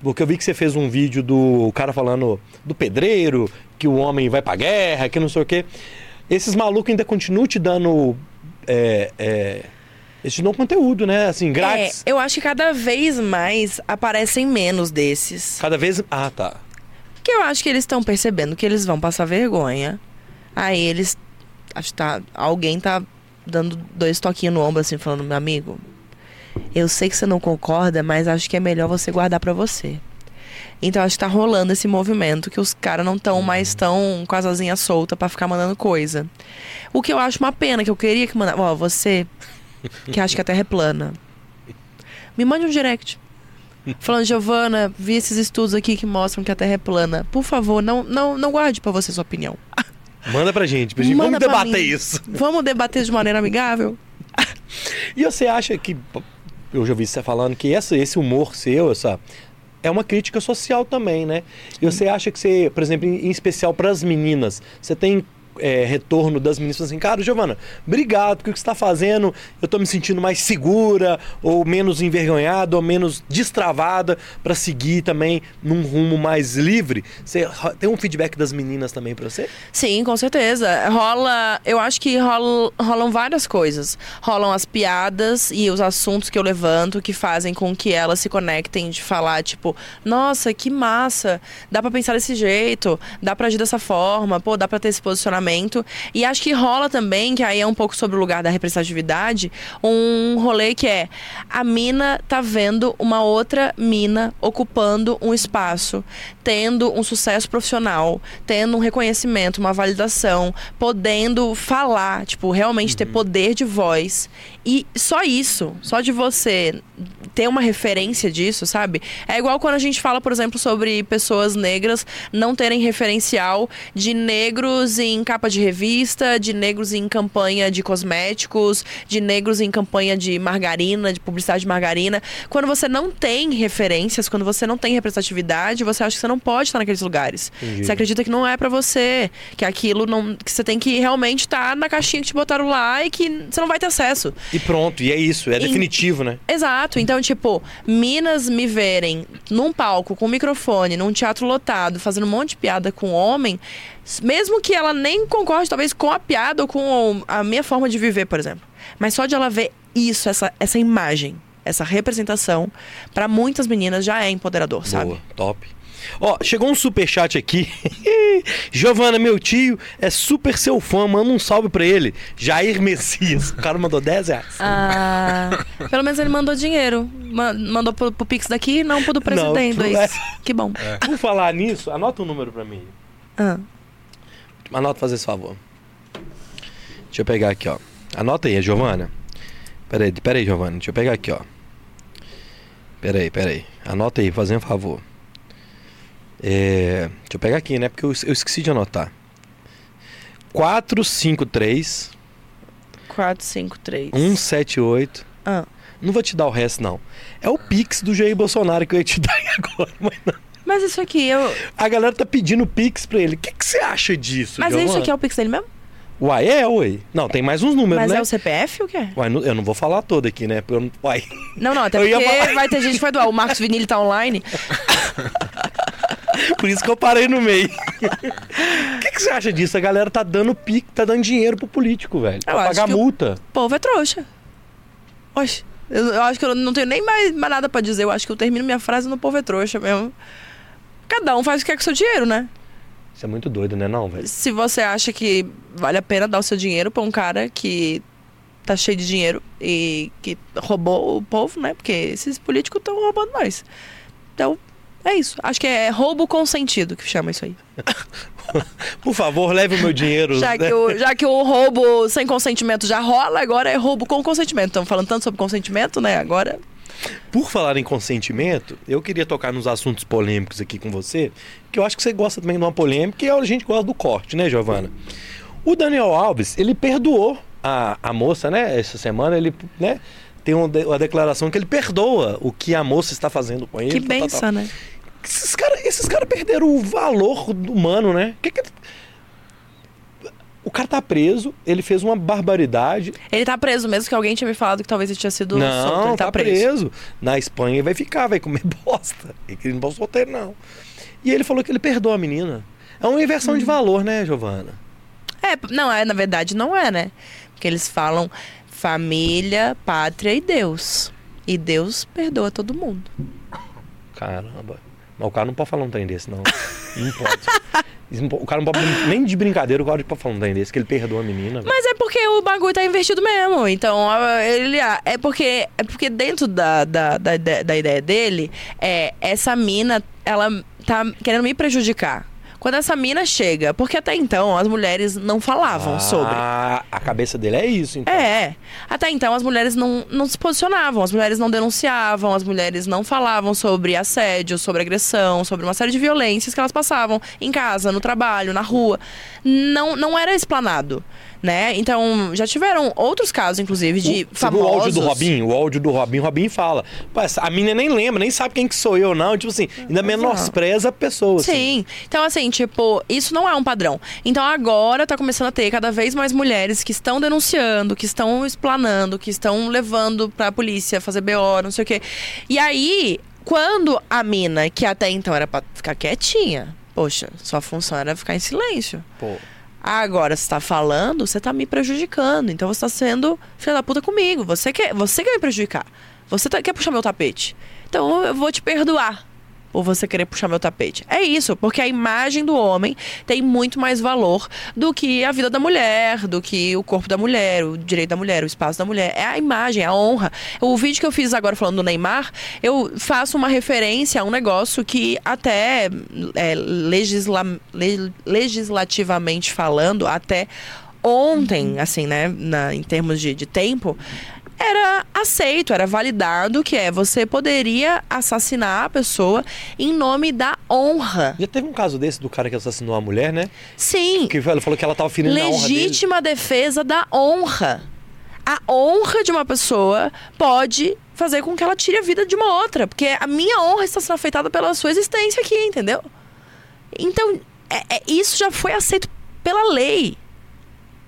Speaker 1: Porque eu vi que você fez um vídeo do cara falando do pedreiro, que o homem vai pra guerra, que não sei o quê. Esses malucos ainda continuam te dando. É, é, eles te dão conteúdo, né? Assim, grátis.
Speaker 3: É, eu acho que cada vez mais aparecem menos desses.
Speaker 1: Cada vez. Ah, tá.
Speaker 3: Porque eu acho que eles estão percebendo que eles vão passar vergonha. Aí eles. Acho que tá. Alguém tá dando dois toquinhos no ombro, assim, falando, meu amigo. Eu sei que você não concorda, mas acho que é melhor você guardar pra você. Então acho que tá rolando esse movimento que os caras não estão mais tão com as asinhas soltas pra ficar mandando coisa. O que eu acho uma pena, que eu queria que mandasse. Ó, você que acha que a Terra é plana. Me mande um direct. Falando, Giovana, vi esses estudos aqui que mostram que a Terra é plana. Por favor, não, não, não guarde pra você sua opinião.
Speaker 1: Manda pra gente, pra gente
Speaker 3: Manda
Speaker 1: vamos debater
Speaker 3: mim.
Speaker 1: isso.
Speaker 3: Vamos debater de maneira amigável?
Speaker 1: E você acha que. Eu já ouvi você falando que essa, esse humor seu, essa. É uma crítica social também, né? E você acha que você, por exemplo, em, em especial para as meninas, você tem é, retorno das falando assim, cara, Giovana, obrigado, porque o que você está fazendo, eu tô me sentindo mais segura, ou menos envergonhada, ou menos destravada para seguir também num rumo mais livre. Você tem um feedback das meninas também para você?
Speaker 3: Sim, com certeza. Rola. Eu acho que rola, rolam várias coisas. Rolam as piadas e os assuntos que eu levanto que fazem com que elas se conectem de falar, tipo, nossa, que massa! Dá pra pensar desse jeito, dá pra agir dessa forma, pô, dá pra ter esse posicionamento. E acho que rola também, que aí é um pouco sobre o lugar da representatividade, um rolê que é a mina tá vendo uma outra mina ocupando um espaço, tendo um sucesso profissional, tendo um reconhecimento, uma validação, podendo falar, tipo, realmente ter poder de voz. E só isso, só de você ter uma referência disso, sabe? É igual quando a gente fala, por exemplo, sobre pessoas negras não terem referencial de negros em capa de revista, de negros em campanha de cosméticos, de negros em campanha de margarina, de publicidade de margarina. Quando você não tem referências, quando você não tem representatividade, você acha que você não pode estar naqueles lugares.
Speaker 1: Entendi.
Speaker 3: Você acredita que não é pra você, que aquilo não, que você tem que realmente estar na caixinha que te botaram lá e que você não vai ter acesso.
Speaker 1: E pronto, e é isso, é
Speaker 3: Em-
Speaker 1: definitivo, né?
Speaker 3: Exato. Então, tipo, minas me verem num palco com um microfone, num teatro lotado, fazendo um monte de piada com homem, mesmo que ela nem concorde, talvez, com a piada ou com a minha forma de viver, por exemplo. Mas só de ela ver isso, essa, essa imagem, essa representação, pra muitas meninas já é empoderador, sabe?
Speaker 1: Boa, top. Ó, chegou um superchat aqui. Giovana, meu tio, é super seu fã, manda um salve pra ele. Jair Messias. O cara mandou 10 reais.
Speaker 3: Ah, pelo menos ele mandou dinheiro. Ma- Mandou pro, pro Pix daqui, não pro do presidente.
Speaker 1: pro-
Speaker 3: é isso. Que bom.
Speaker 1: Por falar nisso, anota um número pra mim.
Speaker 3: Ah.
Speaker 1: Anota, fazer esse favor. Deixa eu pegar aqui, ó. Anota aí, Giovana. Pera aí, pera aí, Giovana. Deixa eu pegar aqui, ó. Pera aí, pera aí. Anota aí, fazendo um favor. É... Deixa eu pegar aqui, né? Porque eu, eu esqueci de anotar. 453
Speaker 3: 453.
Speaker 1: 178.
Speaker 3: Ah.
Speaker 1: Não vou te dar o resto, não. É o Pix do Jair Bolsonaro que eu ia te dar agora, mas não.
Speaker 3: Mas isso aqui, eu.
Speaker 1: A galera tá pedindo Pix pra ele. O que, que você acha disso,
Speaker 3: Mas
Speaker 1: Giovana?
Speaker 3: isso aqui é o Pix dele mesmo?
Speaker 1: Uai, é, uai. Não, tem mais uns números,
Speaker 3: Mas
Speaker 1: né?
Speaker 3: é o CPF ou o quê?
Speaker 1: Uai, eu não vou falar todo aqui, né? Porque eu não... Uai.
Speaker 3: Não, não, até
Speaker 1: Eu
Speaker 3: porque
Speaker 1: falar-
Speaker 3: vai ter gente que vai doar. O Marcos Vinili tá online.
Speaker 1: Por isso que eu parei no meio. O que, que você acha disso? A galera tá dando pique, tá dando dinheiro pro político, velho. Pra
Speaker 3: Eu
Speaker 1: pagar multa.
Speaker 3: O povo é trouxa. Oxe, eu, eu acho que eu não tenho nem mais, mais nada pra dizer. Eu acho que eu termino minha frase no povo é trouxa mesmo. Cada um faz o que quer com o seu dinheiro, né?
Speaker 1: Isso é muito doido, né, não, velho?
Speaker 3: Se você acha que vale a pena dar o seu dinheiro pra um cara que tá cheio de dinheiro e que roubou o povo, né? Porque esses políticos estão roubando nós. Então, é isso. Acho que é roubo consentido que chama isso aí.
Speaker 1: Por favor, leve o meu dinheiro.
Speaker 3: Já que, o, já que o roubo sem consentimento já rola, agora é roubo com consentimento. Estamos falando tanto sobre consentimento, né? Agora.
Speaker 1: Por falar em consentimento, eu queria tocar nos assuntos polêmicos aqui com você, que eu acho que você gosta também de uma polêmica, e a gente gosta do corte, né, Giovana? O Daniel Alves, ele perdoou a, a moça, né? Essa semana ele, né? Tem uma, de- uma declaração que ele perdoa o que a moça está fazendo com ele.
Speaker 3: Que benção, né?
Speaker 1: Esses caras esses cara perderam o valor humano, né? Que que- O cara tá preso, ele fez uma barbaridade.
Speaker 3: Ele tá preso mesmo, que alguém tinha me falado que talvez ele tinha sido
Speaker 1: não,
Speaker 3: solto. Ele
Speaker 1: tá, preso. Na Espanha ele vai ficar, vai comer bosta. Ele não pode solteiro, não. E ele falou que ele perdoa a menina. É uma inversão
Speaker 3: Hum.
Speaker 1: de valor, né, Giovana?
Speaker 3: É, não, é, na verdade não é, né? Porque eles falam família, pátria e Deus. E Deus perdoa todo mundo.
Speaker 1: Caramba. Mas o cara não pode falar um trem desse, não. Não pode. O cara não pode nem de brincadeira, o cara pode falar um trem que ele perdoa a menina. velho.
Speaker 3: Mas é porque o bagulho tá investido mesmo. Então, ele ah, é porque é porque dentro da, da, da, da ideia dele, é essa mina, ela tá querendo me prejudicar. Quando essa mina chega, porque até então as mulheres não falavam sobre.
Speaker 1: Ah, a cabeça dele é isso, então.
Speaker 3: É. Até então as mulheres não, não se posicionavam, as mulheres não denunciavam, as mulheres não falavam sobre assédio, sobre agressão, sobre uma série de violências que elas passavam em casa, no trabalho, na rua. Não, não era explanado, né? Então, já tiveram outros casos, inclusive, de
Speaker 1: viu
Speaker 3: famosos.
Speaker 1: o áudio do Robinho? O áudio do Robinho, o Robinho fala. "Pô, essa- a menina nem lembra, nem sabe quem que sou eu, não. Tipo assim, ainda menospreza a pessoa. assim.
Speaker 3: Sim. Então, assim, tipo, isso não é um padrão. Então, agora tá começando a ter cada vez mais mulheres que estão denunciando, que estão explanando, que estão levando pra polícia fazer BO, não sei o quê. E aí, quando a mina, que até então era pra ficar quietinha, poxa, sua função era ficar em silêncio.
Speaker 1: Pô,
Speaker 3: Agora, você tá falando, você tá me prejudicando. Então, você tá sendo filha da puta comigo. Você quer, você quer me prejudicar. Você tá- quer puxar meu tapete. Então, eu vou te perdoar. Ou você querer puxar meu tapete. É isso, porque a imagem do homem tem muito mais valor do que a vida da mulher, do que o corpo da mulher, o direito da mulher, o espaço da mulher. É a imagem, a honra. O vídeo que eu fiz agora falando do Neymar, eu faço uma referência a um negócio que até é, legisla- le- legislativamente falando, até ontem, assim, né, na- em termos de, de tempo, era aceito, era validado, que é você poderia assassinar a pessoa em nome da honra.
Speaker 1: já teve um caso desse do cara que assassinou a mulher, né?
Speaker 3: Sim,
Speaker 1: Que ele falou que ela tava ferindo a honra dele.
Speaker 3: legítima defesa da honra. A honra de uma pessoa pode fazer com que ela tire a vida de uma outra, porque a minha honra está sendo afetada pela sua existência aqui, entendeu? Então, é- é- isso já foi aceito pela lei.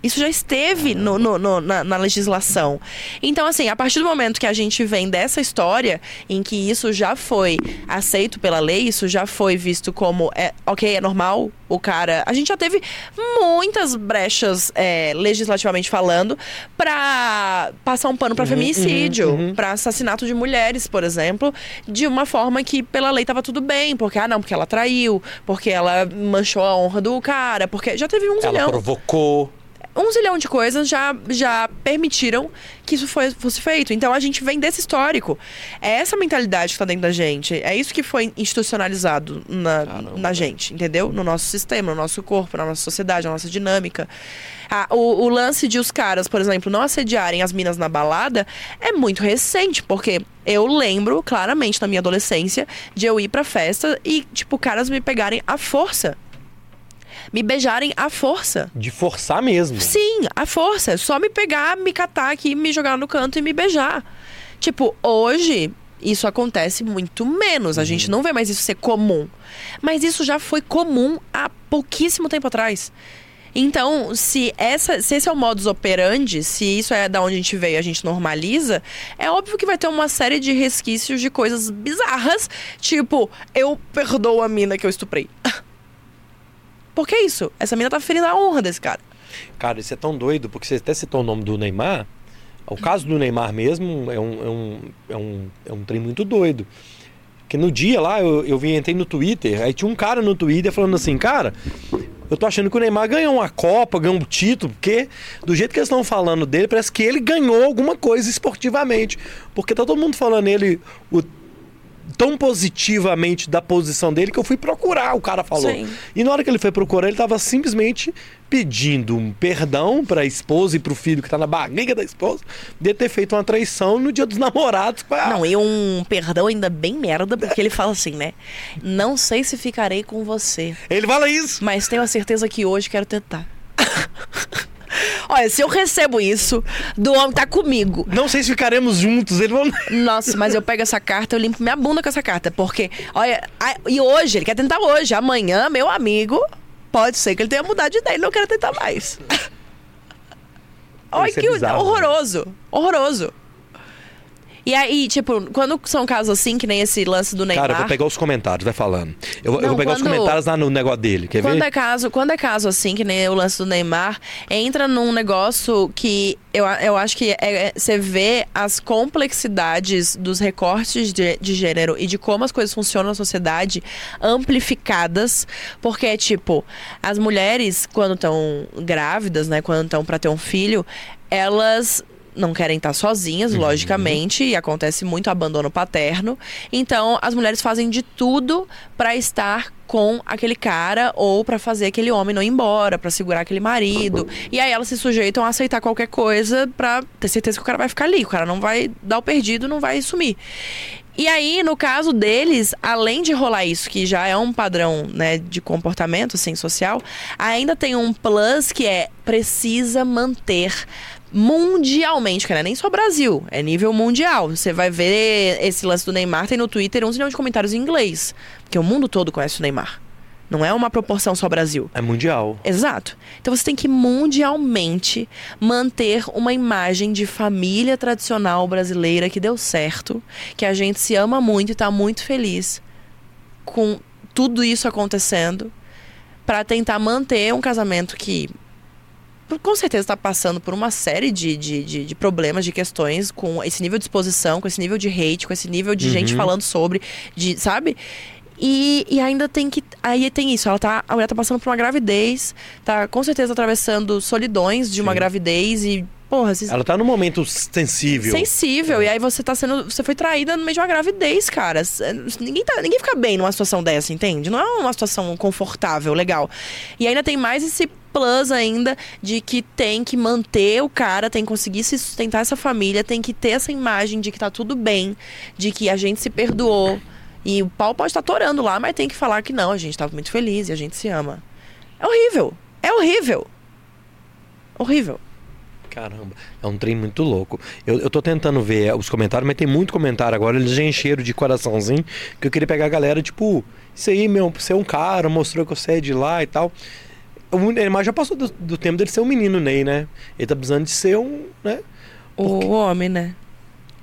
Speaker 3: Isso já esteve no- no- no- na, na legislação. Então, assim, a partir do momento que a gente vem dessa história, em que isso já foi aceito pela lei, isso já foi visto como, é, ok, é normal, o cara. A gente já teve muitas brechas, é, legislativamente falando, pra passar um pano pra feminicídio,
Speaker 1: uhum, uhum.
Speaker 3: pra assassinato de mulheres, por exemplo, de uma forma que pela lei tava tudo bem, porque, ah, não, porque ela traiu, porque ela manchou a honra do cara, porque já teve um
Speaker 1: Ela
Speaker 3: zilhão
Speaker 1: provocou.
Speaker 3: Um zilhão de coisas já, já permitiram que isso foi, fosse feito. Então a gente vem desse histórico. É essa mentalidade que tá dentro da gente. É isso que foi institucionalizado na, na gente, entendeu? No nosso sistema, no nosso corpo, na nossa sociedade, na nossa dinâmica. Ah, o, o lance de os caras, por exemplo, não assediarem as minas na balada é muito recente, porque eu lembro claramente na minha adolescência de eu ir pra festa e, tipo, caras me pegarem à força. Me beijarem à força.
Speaker 1: De forçar mesmo.
Speaker 3: Sim, a força. É só me pegar, me catar aqui, me jogar no canto e me beijar. Tipo, hoje isso acontece muito menos. A gente não vê mais isso ser comum. Mas isso já foi comum há pouquíssimo tempo atrás. Então, se, essa, se esse é o modus operandi, se isso é da onde a gente veio e a gente normaliza, é óbvio que vai ter uma série de resquícios de coisas bizarras, tipo, eu perdoo a mina que eu estuprei. Por que isso? Essa mina tá ferindo a honra desse cara.
Speaker 1: Cara, isso é tão doido, porque você até citou o nome do Neymar. O caso do Neymar mesmo é um, é um, é um, é um trem muito doido. Porque no dia lá, eu, eu vi, entrei no Twitter, aí tinha um cara no Twitter falando assim, cara, eu tô achando que o Neymar ganhou uma Copa, ganhou um título, porque do jeito que eles estão falando dele, parece que ele ganhou alguma coisa esportivamente. Porque tá todo mundo falando ele o, tão positivamente da posição dele que eu fui procurar, o cara falou.
Speaker 3: Sim.
Speaker 1: E na hora que ele foi procurar, ele tava simplesmente pedindo um perdão pra esposa e pro filho que tá na barriga da esposa de ter feito uma traição no dia dos namorados. com a-
Speaker 3: Não, e um perdão ainda bem merda, porque ele fala assim, né? Não sei se ficarei com você,
Speaker 1: Ele fala isso.
Speaker 3: mas tenho a certeza que hoje quero tentar. Olha, se eu recebo isso do homem que tá comigo,
Speaker 1: Não sei se ficaremos juntos. Ele falou.
Speaker 3: nossa, mas eu pego essa carta, eu limpo minha bunda com essa carta, porque, olha, e hoje, ele quer tentar hoje, amanhã, meu amigo, pode ser que ele tenha mudado de ideia, ele não quer tentar mais. Olha
Speaker 1: é
Speaker 3: que
Speaker 1: bizarro, né?
Speaker 3: horroroso, horroroso. E aí, tipo, quando são casos assim, que nem esse lance do Neymar.
Speaker 1: Cara, eu vou pegar os comentários, vai falando. Eu, eu
Speaker 3: Não,
Speaker 1: vou pegar os
Speaker 3: quando-
Speaker 1: comentários lá no negócio dele, quer
Speaker 3: Quando
Speaker 1: ver?
Speaker 3: é, caso, quando é caso assim, que nem o lance do Neymar, entra num negócio que eu, eu acho que é- é- você vê as complexidades dos recortes de, de gênero e de como as coisas funcionam na sociedade amplificadas. Porque, é tipo, as mulheres, quando estão grávidas, né, quando estão pra ter um filho, elas não querem estar sozinhas, logicamente, e acontece muito abandono paterno. Então, as mulheres fazem de tudo pra estar com aquele cara ou pra fazer aquele homem não ir embora, pra segurar aquele marido. E aí elas se sujeitam a aceitar qualquer coisa pra ter certeza que o cara vai ficar ali, o cara não vai dar o perdido, não vai sumir. E aí, no caso deles, além de rolar isso, que já é um padrão, né, de comportamento, assim, social, ainda tem um plus que é precisa manter mundialmente, que não é nem só Brasil, é nível mundial. Você vai ver esse lance do Neymar, tem no Twitter um zilhão de comentários em inglês, porque o mundo todo conhece o Neymar. Não é uma proporção só Brasil.
Speaker 1: É mundial.
Speaker 3: Exato. Então você tem que mundialmente manter uma imagem de família tradicional brasileira que deu certo, que a gente se ama muito e tá muito feliz com tudo isso acontecendo, para tentar manter um casamento que com certeza está passando por uma série de, de, de, de problemas, de questões, com esse nível de exposição, com esse nível de hate, com esse nível de gente falando sobre, de, sabe? E, e ainda tem que. Aí tem isso, ela tá. A mulher tá passando por uma gravidez, tá com certeza atravessando solidões de uma
Speaker 1: Sim.
Speaker 3: gravidez e. Porra,
Speaker 1: Ela tá num momento sensível.
Speaker 3: sensível. E aí você tá sendo. Você foi traída no meio de uma gravidez, cara. Ninguém, tá, ninguém fica bem numa situação dessa, entende? Não é uma situação confortável, legal. E ainda tem mais esse plus ainda de que tem que manter o cara, tem que conseguir se sustentar essa família, tem que ter essa imagem de que tá tudo bem, de que a gente se perdoou. E o pau pode estar torando lá, mas tem que falar que não, a gente tá muito feliz e a gente se ama. É horrível. É horrível. Horrível.
Speaker 1: Caramba, é um trem muito louco. Eu, eu tô tentando ver os comentários, mas tem muito comentário agora. Eles já encheram de coraçãozinho. Que eu queria pegar a galera, tipo, isso aí, meu, você é um cara, mostrou que você é de lá e tal. O Neymar já passou do, do tempo dele ser um menino, Ney, né? Ele tá precisando de ser um, né?
Speaker 3: O homem, né?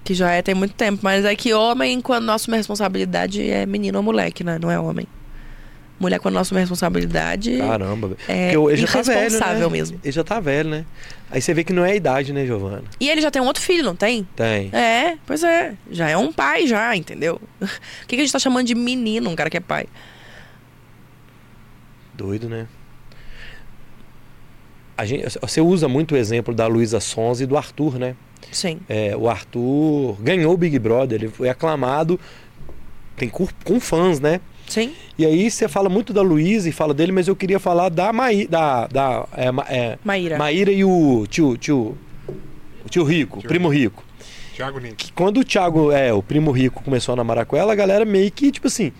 Speaker 3: Que já é tem muito tempo. Mas é que homem, quando a responsabilidade, é menino ou moleque, né? Não é homem. Mulher, quando assume a responsabilidade.
Speaker 1: Caramba.
Speaker 3: É
Speaker 1: Porque ele já tá velho, né?
Speaker 3: mesmo.
Speaker 1: Ele já tá velho, né? Aí você vê que não é a idade, né, Giovana?
Speaker 3: E ele já tem um outro filho, não tem?
Speaker 1: Tem.
Speaker 3: É, pois é. Já é um pai, já, entendeu? O que, que a gente tá chamando de menino, um cara que é pai?
Speaker 1: Doido, né? A gente, você usa muito o exemplo da Luísa Sons e do Arthur, né?
Speaker 3: Sim.
Speaker 1: É, o Arthur ganhou o Big Brother, ele foi aclamado, tem cur- com fãs, né?
Speaker 3: Sim.
Speaker 1: E aí você fala muito da Luísa e fala dele, mas eu queria falar da Maí, da, da é, Ma- é,
Speaker 3: Maíra.
Speaker 1: Maíra e o tio, tio, o tio Rico, o
Speaker 2: Tio
Speaker 1: primo Rico.
Speaker 2: Thiago Link.
Speaker 1: Que quando o Thiago, é, o primo Rico começou a namorar com ela, a galera meio que, tipo assim,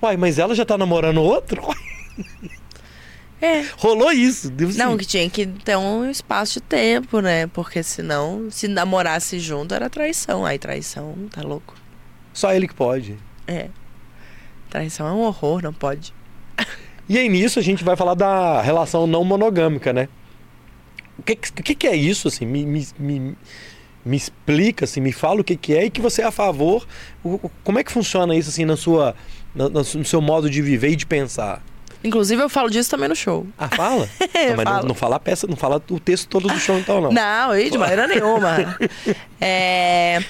Speaker 1: uai, mas ela já tá namorando outro?
Speaker 3: É.
Speaker 1: Rolou isso.
Speaker 3: Não, que tinha que ter um espaço de tempo, né? Porque senão, se namorasse junto, era traição. Aí traição, tá louco.
Speaker 1: Só ele que pode.
Speaker 3: É. Traição é um horror, não pode.
Speaker 1: E aí nisso a gente vai falar da relação não monogâmica, né? O que, que, que é isso, assim? Me, me, me, me explica, assim, me fala o que, que é e que você é a favor. O- como é que funciona isso, assim, na sua, na- no seu modo de viver e de pensar?
Speaker 3: Inclusive, eu falo disso também no show.
Speaker 1: Ah, fala? não, mas não, não fala a peça, não fala o texto todo do show, então, não.
Speaker 3: Não, de maneira nenhuma. É,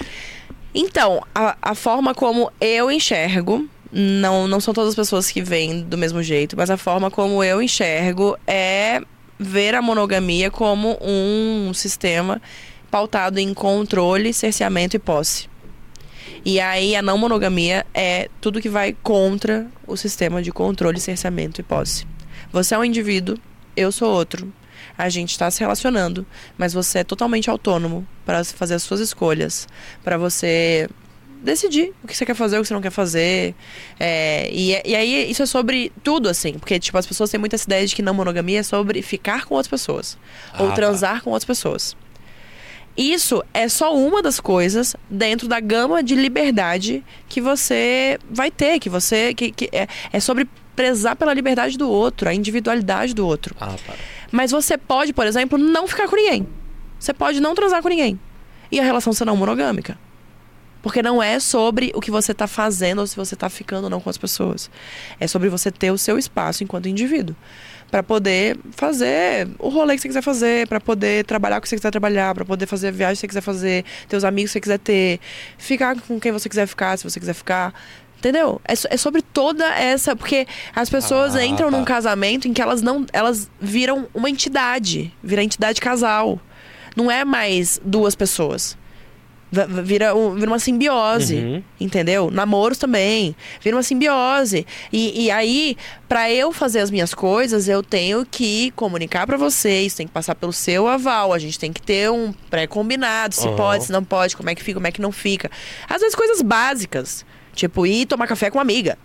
Speaker 3: Então, a, a forma como eu enxergo, não, não são todas as pessoas que veem do mesmo jeito, mas a forma como eu enxergo é ver a monogamia como um sistema pautado em controle, cerceamento e posse. E aí a não monogamia é tudo que vai contra o sistema de controle, cerceamento e posse. Você é um indivíduo, eu sou outro. A gente está se relacionando, mas você é totalmente autônomo para fazer as suas escolhas, para você decidir o que você quer fazer, o que você não quer fazer. É, e, e aí isso é sobre tudo, assim, porque tipo, as pessoas têm muita essa ideia de que não monogamia é sobre ficar com outras pessoas
Speaker 1: Ah,
Speaker 3: ou
Speaker 1: tá.
Speaker 3: transar com outras pessoas. Isso é só uma das coisas dentro da gama de liberdade que você vai ter, que você. Que, que é, é sobre prezar pela liberdade do outro, a individualidade do outro.
Speaker 1: Ah, tá.
Speaker 3: Mas você pode, por exemplo, não ficar com ninguém. Você pode não transar com ninguém. E a relação ser não monogâmica. Porque não é sobre o que você tá fazendo ou se você tá ficando ou não com as pessoas. É sobre você ter o seu espaço enquanto indivíduo. Pra poder fazer o rolê que você quiser fazer, pra poder trabalhar com o que você quiser trabalhar, pra poder fazer a viagem que você quiser fazer, ter os amigos que você quiser ter, ficar com quem você quiser ficar, se você quiser ficar. Entendeu? É, é sobre toda essa. Porque as pessoas
Speaker 1: Ah,
Speaker 3: entram
Speaker 1: tá.
Speaker 3: num casamento em que elas não. Elas viram uma entidade. Vira entidade casal. Não é mais duas pessoas. Vira, vira uma simbiose.
Speaker 1: Uhum.
Speaker 3: Entendeu? Namoros também. Vira uma simbiose. E, e aí, pra eu fazer as minhas coisas, eu tenho que comunicar pra vocês, tem que passar pelo seu aval. A gente tem que ter um pré-combinado. Se
Speaker 1: Aham.
Speaker 3: pode, se não pode, como é que fica, como é que não fica. Às vezes coisas básicas. Tipo, ir tomar café com uma amiga.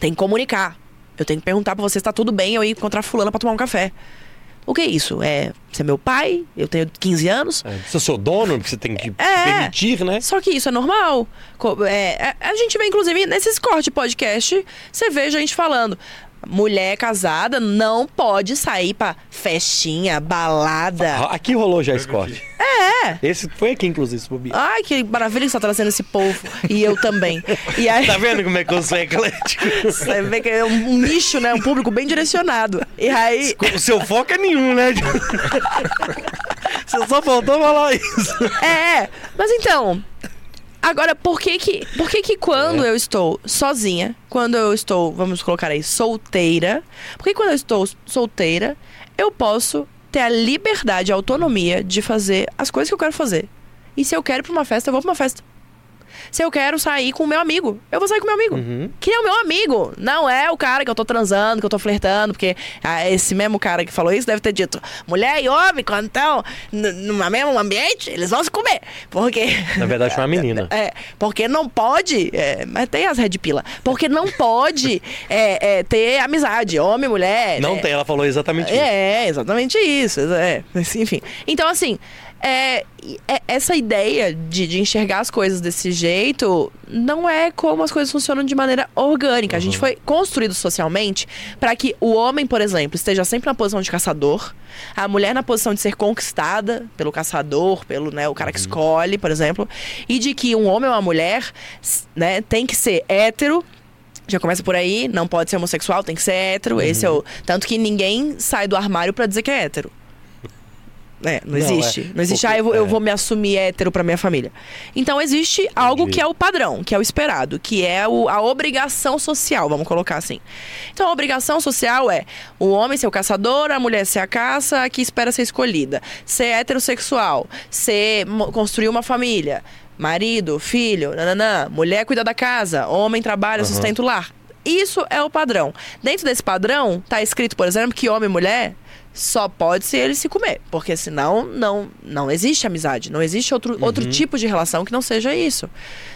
Speaker 3: Tem que comunicar. Eu tenho que perguntar pra você se tá tudo bem eu ir encontrar fulana pra tomar um café. O que é isso? É, você é meu pai, eu tenho 15 anos.
Speaker 1: É, você é seu dono, você tem que
Speaker 3: É.
Speaker 1: permitir, né?
Speaker 3: Só que isso é normal. É, a, gente vê, inclusive, nesses corte podcast, você vê gente falando. Mulher casada não pode sair pra festinha, balada.
Speaker 1: Ah, Aqui rolou já esse corte.
Speaker 3: É.
Speaker 1: Esse foi aqui, inclusive, esse bobear.
Speaker 3: Ai, que maravilha que você tá trazendo esse povo. E eu também. E aí,
Speaker 1: Tá vendo como é que eu sou eclético?
Speaker 3: você vê que é um, um nicho, né? Um público bem direcionado. E aí.
Speaker 1: O seu foco é nenhum, né? Você só faltou falar isso.
Speaker 3: É, mas então. Agora, por que que, por que que quando eu estou sozinha, quando eu estou, vamos colocar aí, solteira, por que quando eu estou solteira, eu posso ter a liberdade, a autonomia de fazer as coisas que eu quero fazer? E se eu quero ir pra uma festa, eu vou pra uma festa. Se eu quero sair com o meu amigo, eu vou sair com o meu amigo.
Speaker 1: Uhum.
Speaker 3: Que é o meu amigo. Não é o cara que eu tô transando, que eu tô flertando, porque ah, esse mesmo cara que falou isso deve ter dito: mulher e homem, quando estão no mesmo ambiente, eles vão se comer. Porque.
Speaker 1: Na verdade, foi uma menina.
Speaker 3: É, porque não pode. é, mas tem as red pila. Porque não pode é, é, ter amizade, homem, mulher.
Speaker 1: Não
Speaker 3: né?
Speaker 1: tem, ela falou exatamente isso.
Speaker 3: É, exatamente isso. É, enfim. Então, assim, é, é- essa ideia de, de enxergar as coisas desse jeito não é como as coisas funcionam de maneira orgânica. A gente foi construído socialmente para que o homem, por exemplo, esteja sempre na posição de caçador, a mulher na posição de ser conquistada pelo caçador, pelo né, o cara que escolhe, por exemplo, e de que um homem ou uma mulher né, tem que ser hétero já começa por aí, não pode ser homossexual, tem que ser hétero. Esse é o. Tanto que ninguém sai do armário pra dizer que é hétero. É, não
Speaker 1: Não,
Speaker 3: existe.
Speaker 1: é.
Speaker 3: Não existe,
Speaker 1: Porque-
Speaker 3: ah, eu vou, eu
Speaker 1: é.
Speaker 3: vou me assumir hétero pra minha família. Então existe algo
Speaker 1: Entendi.
Speaker 3: que é o padrão, que é o esperado, que é o- a obrigação social, vamos colocar assim. Então a obrigação social é o homem ser o caçador, a mulher ser a caça, a que espera ser escolhida. Ser heterossexual, ser construir uma família. Marido, filho, nananã, mulher cuida da casa, homem trabalha,
Speaker 1: Aham.
Speaker 3: sustenta o lar. Isso é o padrão. Dentro desse padrão, tá escrito, por exemplo, que homem e mulher só pode se eles se comer. Porque senão não, não existe amizade. Não existe outro, outro tipo de relação que não seja isso.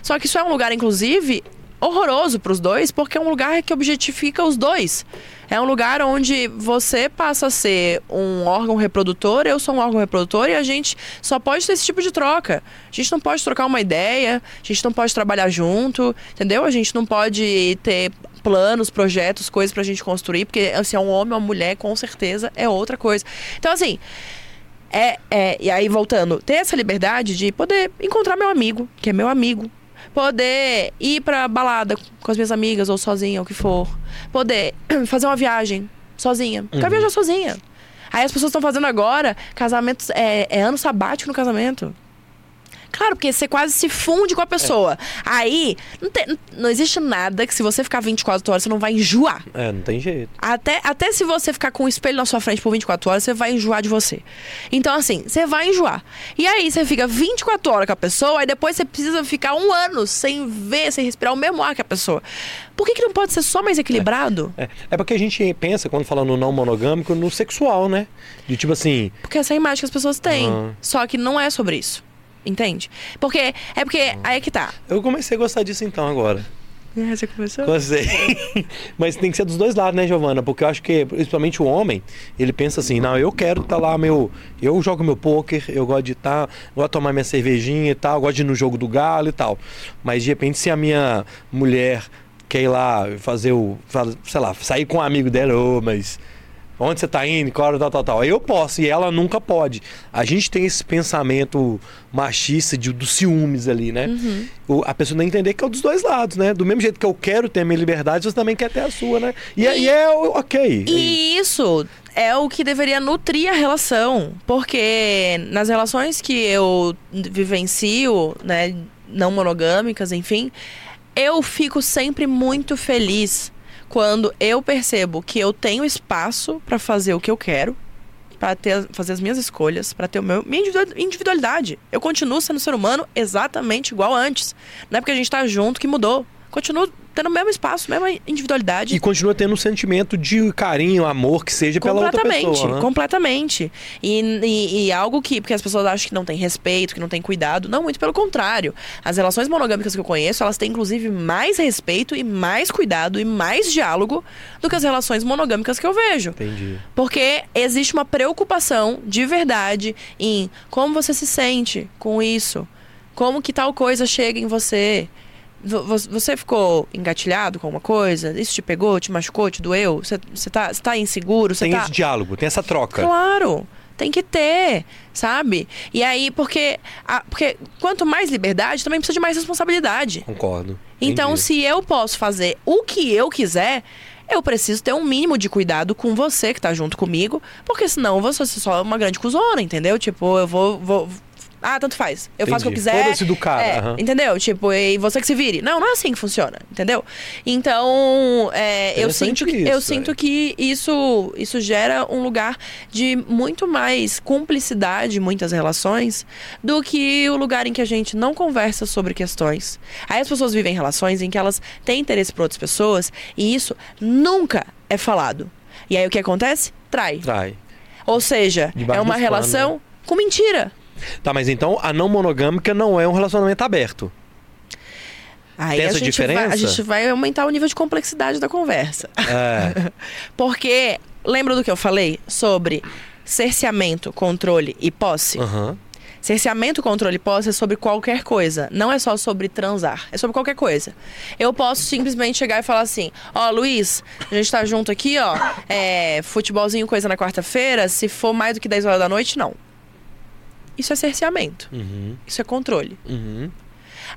Speaker 3: Só que isso é um lugar, inclusive, horroroso pros dois, porque é um lugar que objetifica os dois. É um lugar onde você passa a ser um órgão reprodutor, eu sou um órgão reprodutor e a gente só pode ter esse tipo de troca. A gente não pode trocar uma ideia, a gente não pode trabalhar junto, entendeu? A gente não pode ter planos, projetos, coisas pra gente construir, porque se é um homem ou uma mulher, com certeza é outra coisa. Então, assim, é, é, e aí voltando, ter essa liberdade de poder encontrar meu amigo, que é meu amigo. Poder ir pra balada com as minhas amigas ou sozinha, ou o que for. Poder fazer uma viagem sozinha. Quero viajar sozinha. Aí as pessoas estão fazendo agora casamentos. É, é ano sabático no casamento. Claro, porque você quase se funde com a pessoa. Aí, não, tem- não existe nada que se você ficar 24 horas, você não vai enjoar.
Speaker 1: É, não tem jeito.
Speaker 3: Até, até se você ficar com um espelho na sua frente por 24 horas, você vai enjoar de você. Então, assim, você vai enjoar. E aí, você fica 24 horas com a pessoa, aí depois você precisa ficar um ano sem ver, sem respirar o mesmo ar que a pessoa. Por que, que não pode ser só mais equilibrado?
Speaker 1: É, é porque a gente pensa, quando fala no não monogâmico, no sexual, né? De tipo assim,
Speaker 3: Porque essa é a imagem que as pessoas têm.
Speaker 1: Aham.
Speaker 3: Só que não é sobre isso. Entende? Porque. É porque. Aí é que tá.
Speaker 1: eu comecei a gostar disso então agora.
Speaker 3: É, Você começou?
Speaker 1: Gostei. Mas tem que ser dos dois lados, né, Giovana? Porque eu acho que, principalmente o homem, ele pensa assim, não, eu quero estar lá, meu. Eu jogo meu pôquer, eu gosto de estar, gosto de tomar minha cervejinha e tal, gosto de ir no jogo do galo e tal. Mas de repente, se a minha mulher quer ir lá fazer o. sei lá, sair com um amigo dela, ô, mas. Onde você tá indo, claro, tal, tal, tal. Eu posso e ela nunca pode. A gente tem esse pensamento machista de, dos ciúmes ali, né?
Speaker 3: Uhum.
Speaker 1: O- a pessoa tem que entender que é dos dois lados, né? Do mesmo jeito que eu quero ter a minha liberdade, você também quer ter a sua, né? E, é-
Speaker 3: E-
Speaker 1: e é ok.
Speaker 3: E isso é o que deveria nutrir a relação. Porque nas relações que eu vivencio, né, não monogâmicas, enfim, eu fico sempre muito feliz quando eu percebo que eu tenho espaço pra fazer o que eu quero, ter, fazer as minhas escolhas, pra ter o meu, minha individua- individualidade. Eu continuo sendo ser humano exatamente igual antes. Não é porque a gente tá junto que mudou. Continuo tendo o mesmo espaço, mesma individualidade.
Speaker 1: E continua tendo um sentimento de carinho, amor, que seja pela outra
Speaker 3: Completamente,
Speaker 1: pessoa. né?
Speaker 3: completamente. E, e- e algo que, porque as pessoas acham que não tem respeito, que não tem cuidado. Não, muito pelo contrário. As relações monogâmicas que eu conheço, elas têm inclusive mais respeito e mais cuidado e mais diálogo do que as relações monogâmicas que eu vejo.
Speaker 1: Entendi.
Speaker 3: Porque existe uma preocupação de verdade em como você se sente com isso. Como que tal coisa chega em você. Vo- vo- Você ficou engatilhado com uma coisa? Isso te pegou, te machucou, te doeu? Você, você, tá, você tá inseguro? Você
Speaker 1: Tem
Speaker 3: tá...
Speaker 1: esse diálogo, tem essa troca.
Speaker 3: Claro, tem que ter, sabe? E aí, porque, a- porque quanto mais liberdade, também precisa de mais responsabilidade.
Speaker 1: Concordo.
Speaker 3: Então,
Speaker 1: Entendi.
Speaker 3: se eu posso fazer o que eu quiser, eu preciso ter um mínimo de cuidado com você que tá junto comigo, porque senão eu vou ser só uma grande cuzona, entendeu? Tipo, eu vou. vou ah, tanto faz. Eu faço o que eu
Speaker 1: Entendi.
Speaker 3: quiser.
Speaker 1: Foda-se do cara,
Speaker 3: É,
Speaker 1: aham.
Speaker 3: Entendeu? Tipo, e você que se vire. Não, não é assim que funciona, entendeu? Então, é, eu sinto, que, eu
Speaker 1: isso,
Speaker 3: sinto
Speaker 1: é.
Speaker 3: que isso, isso gera um lugar de muito mais cumplicidade em muitas relações do que o lugar em que a gente não conversa sobre questões. Aí as pessoas vivem relações em que elas têm interesse por outras pessoas e isso nunca é falado. E aí o que acontece? Trai.
Speaker 1: Trai.
Speaker 3: Ou seja, é uma
Speaker 1: panos,
Speaker 3: relação com mentira.
Speaker 1: Tá, mas então a não monogâmica não é um relacionamento aberto.
Speaker 3: Aí
Speaker 1: Tem
Speaker 3: a
Speaker 1: essa
Speaker 3: gente, vai, a
Speaker 1: diferença?
Speaker 3: gente vai aumentar o nível de complexidade da conversa.
Speaker 1: É.
Speaker 3: Porque, lembra do que eu falei sobre cerceamento, controle e posse?
Speaker 1: Aham.
Speaker 3: Cerceamento, controle e posse é sobre qualquer coisa. Não é só sobre transar. É sobre qualquer coisa. Eu posso simplesmente chegar e falar assim: Ó, Luiz, a gente tá junto aqui, ó. É, futebolzinho, coisa na quarta-feira. Se for mais do que 10 horas da noite, não. Isso é cerceamento.
Speaker 1: Uhum.
Speaker 3: Isso é controle.
Speaker 1: Uhum.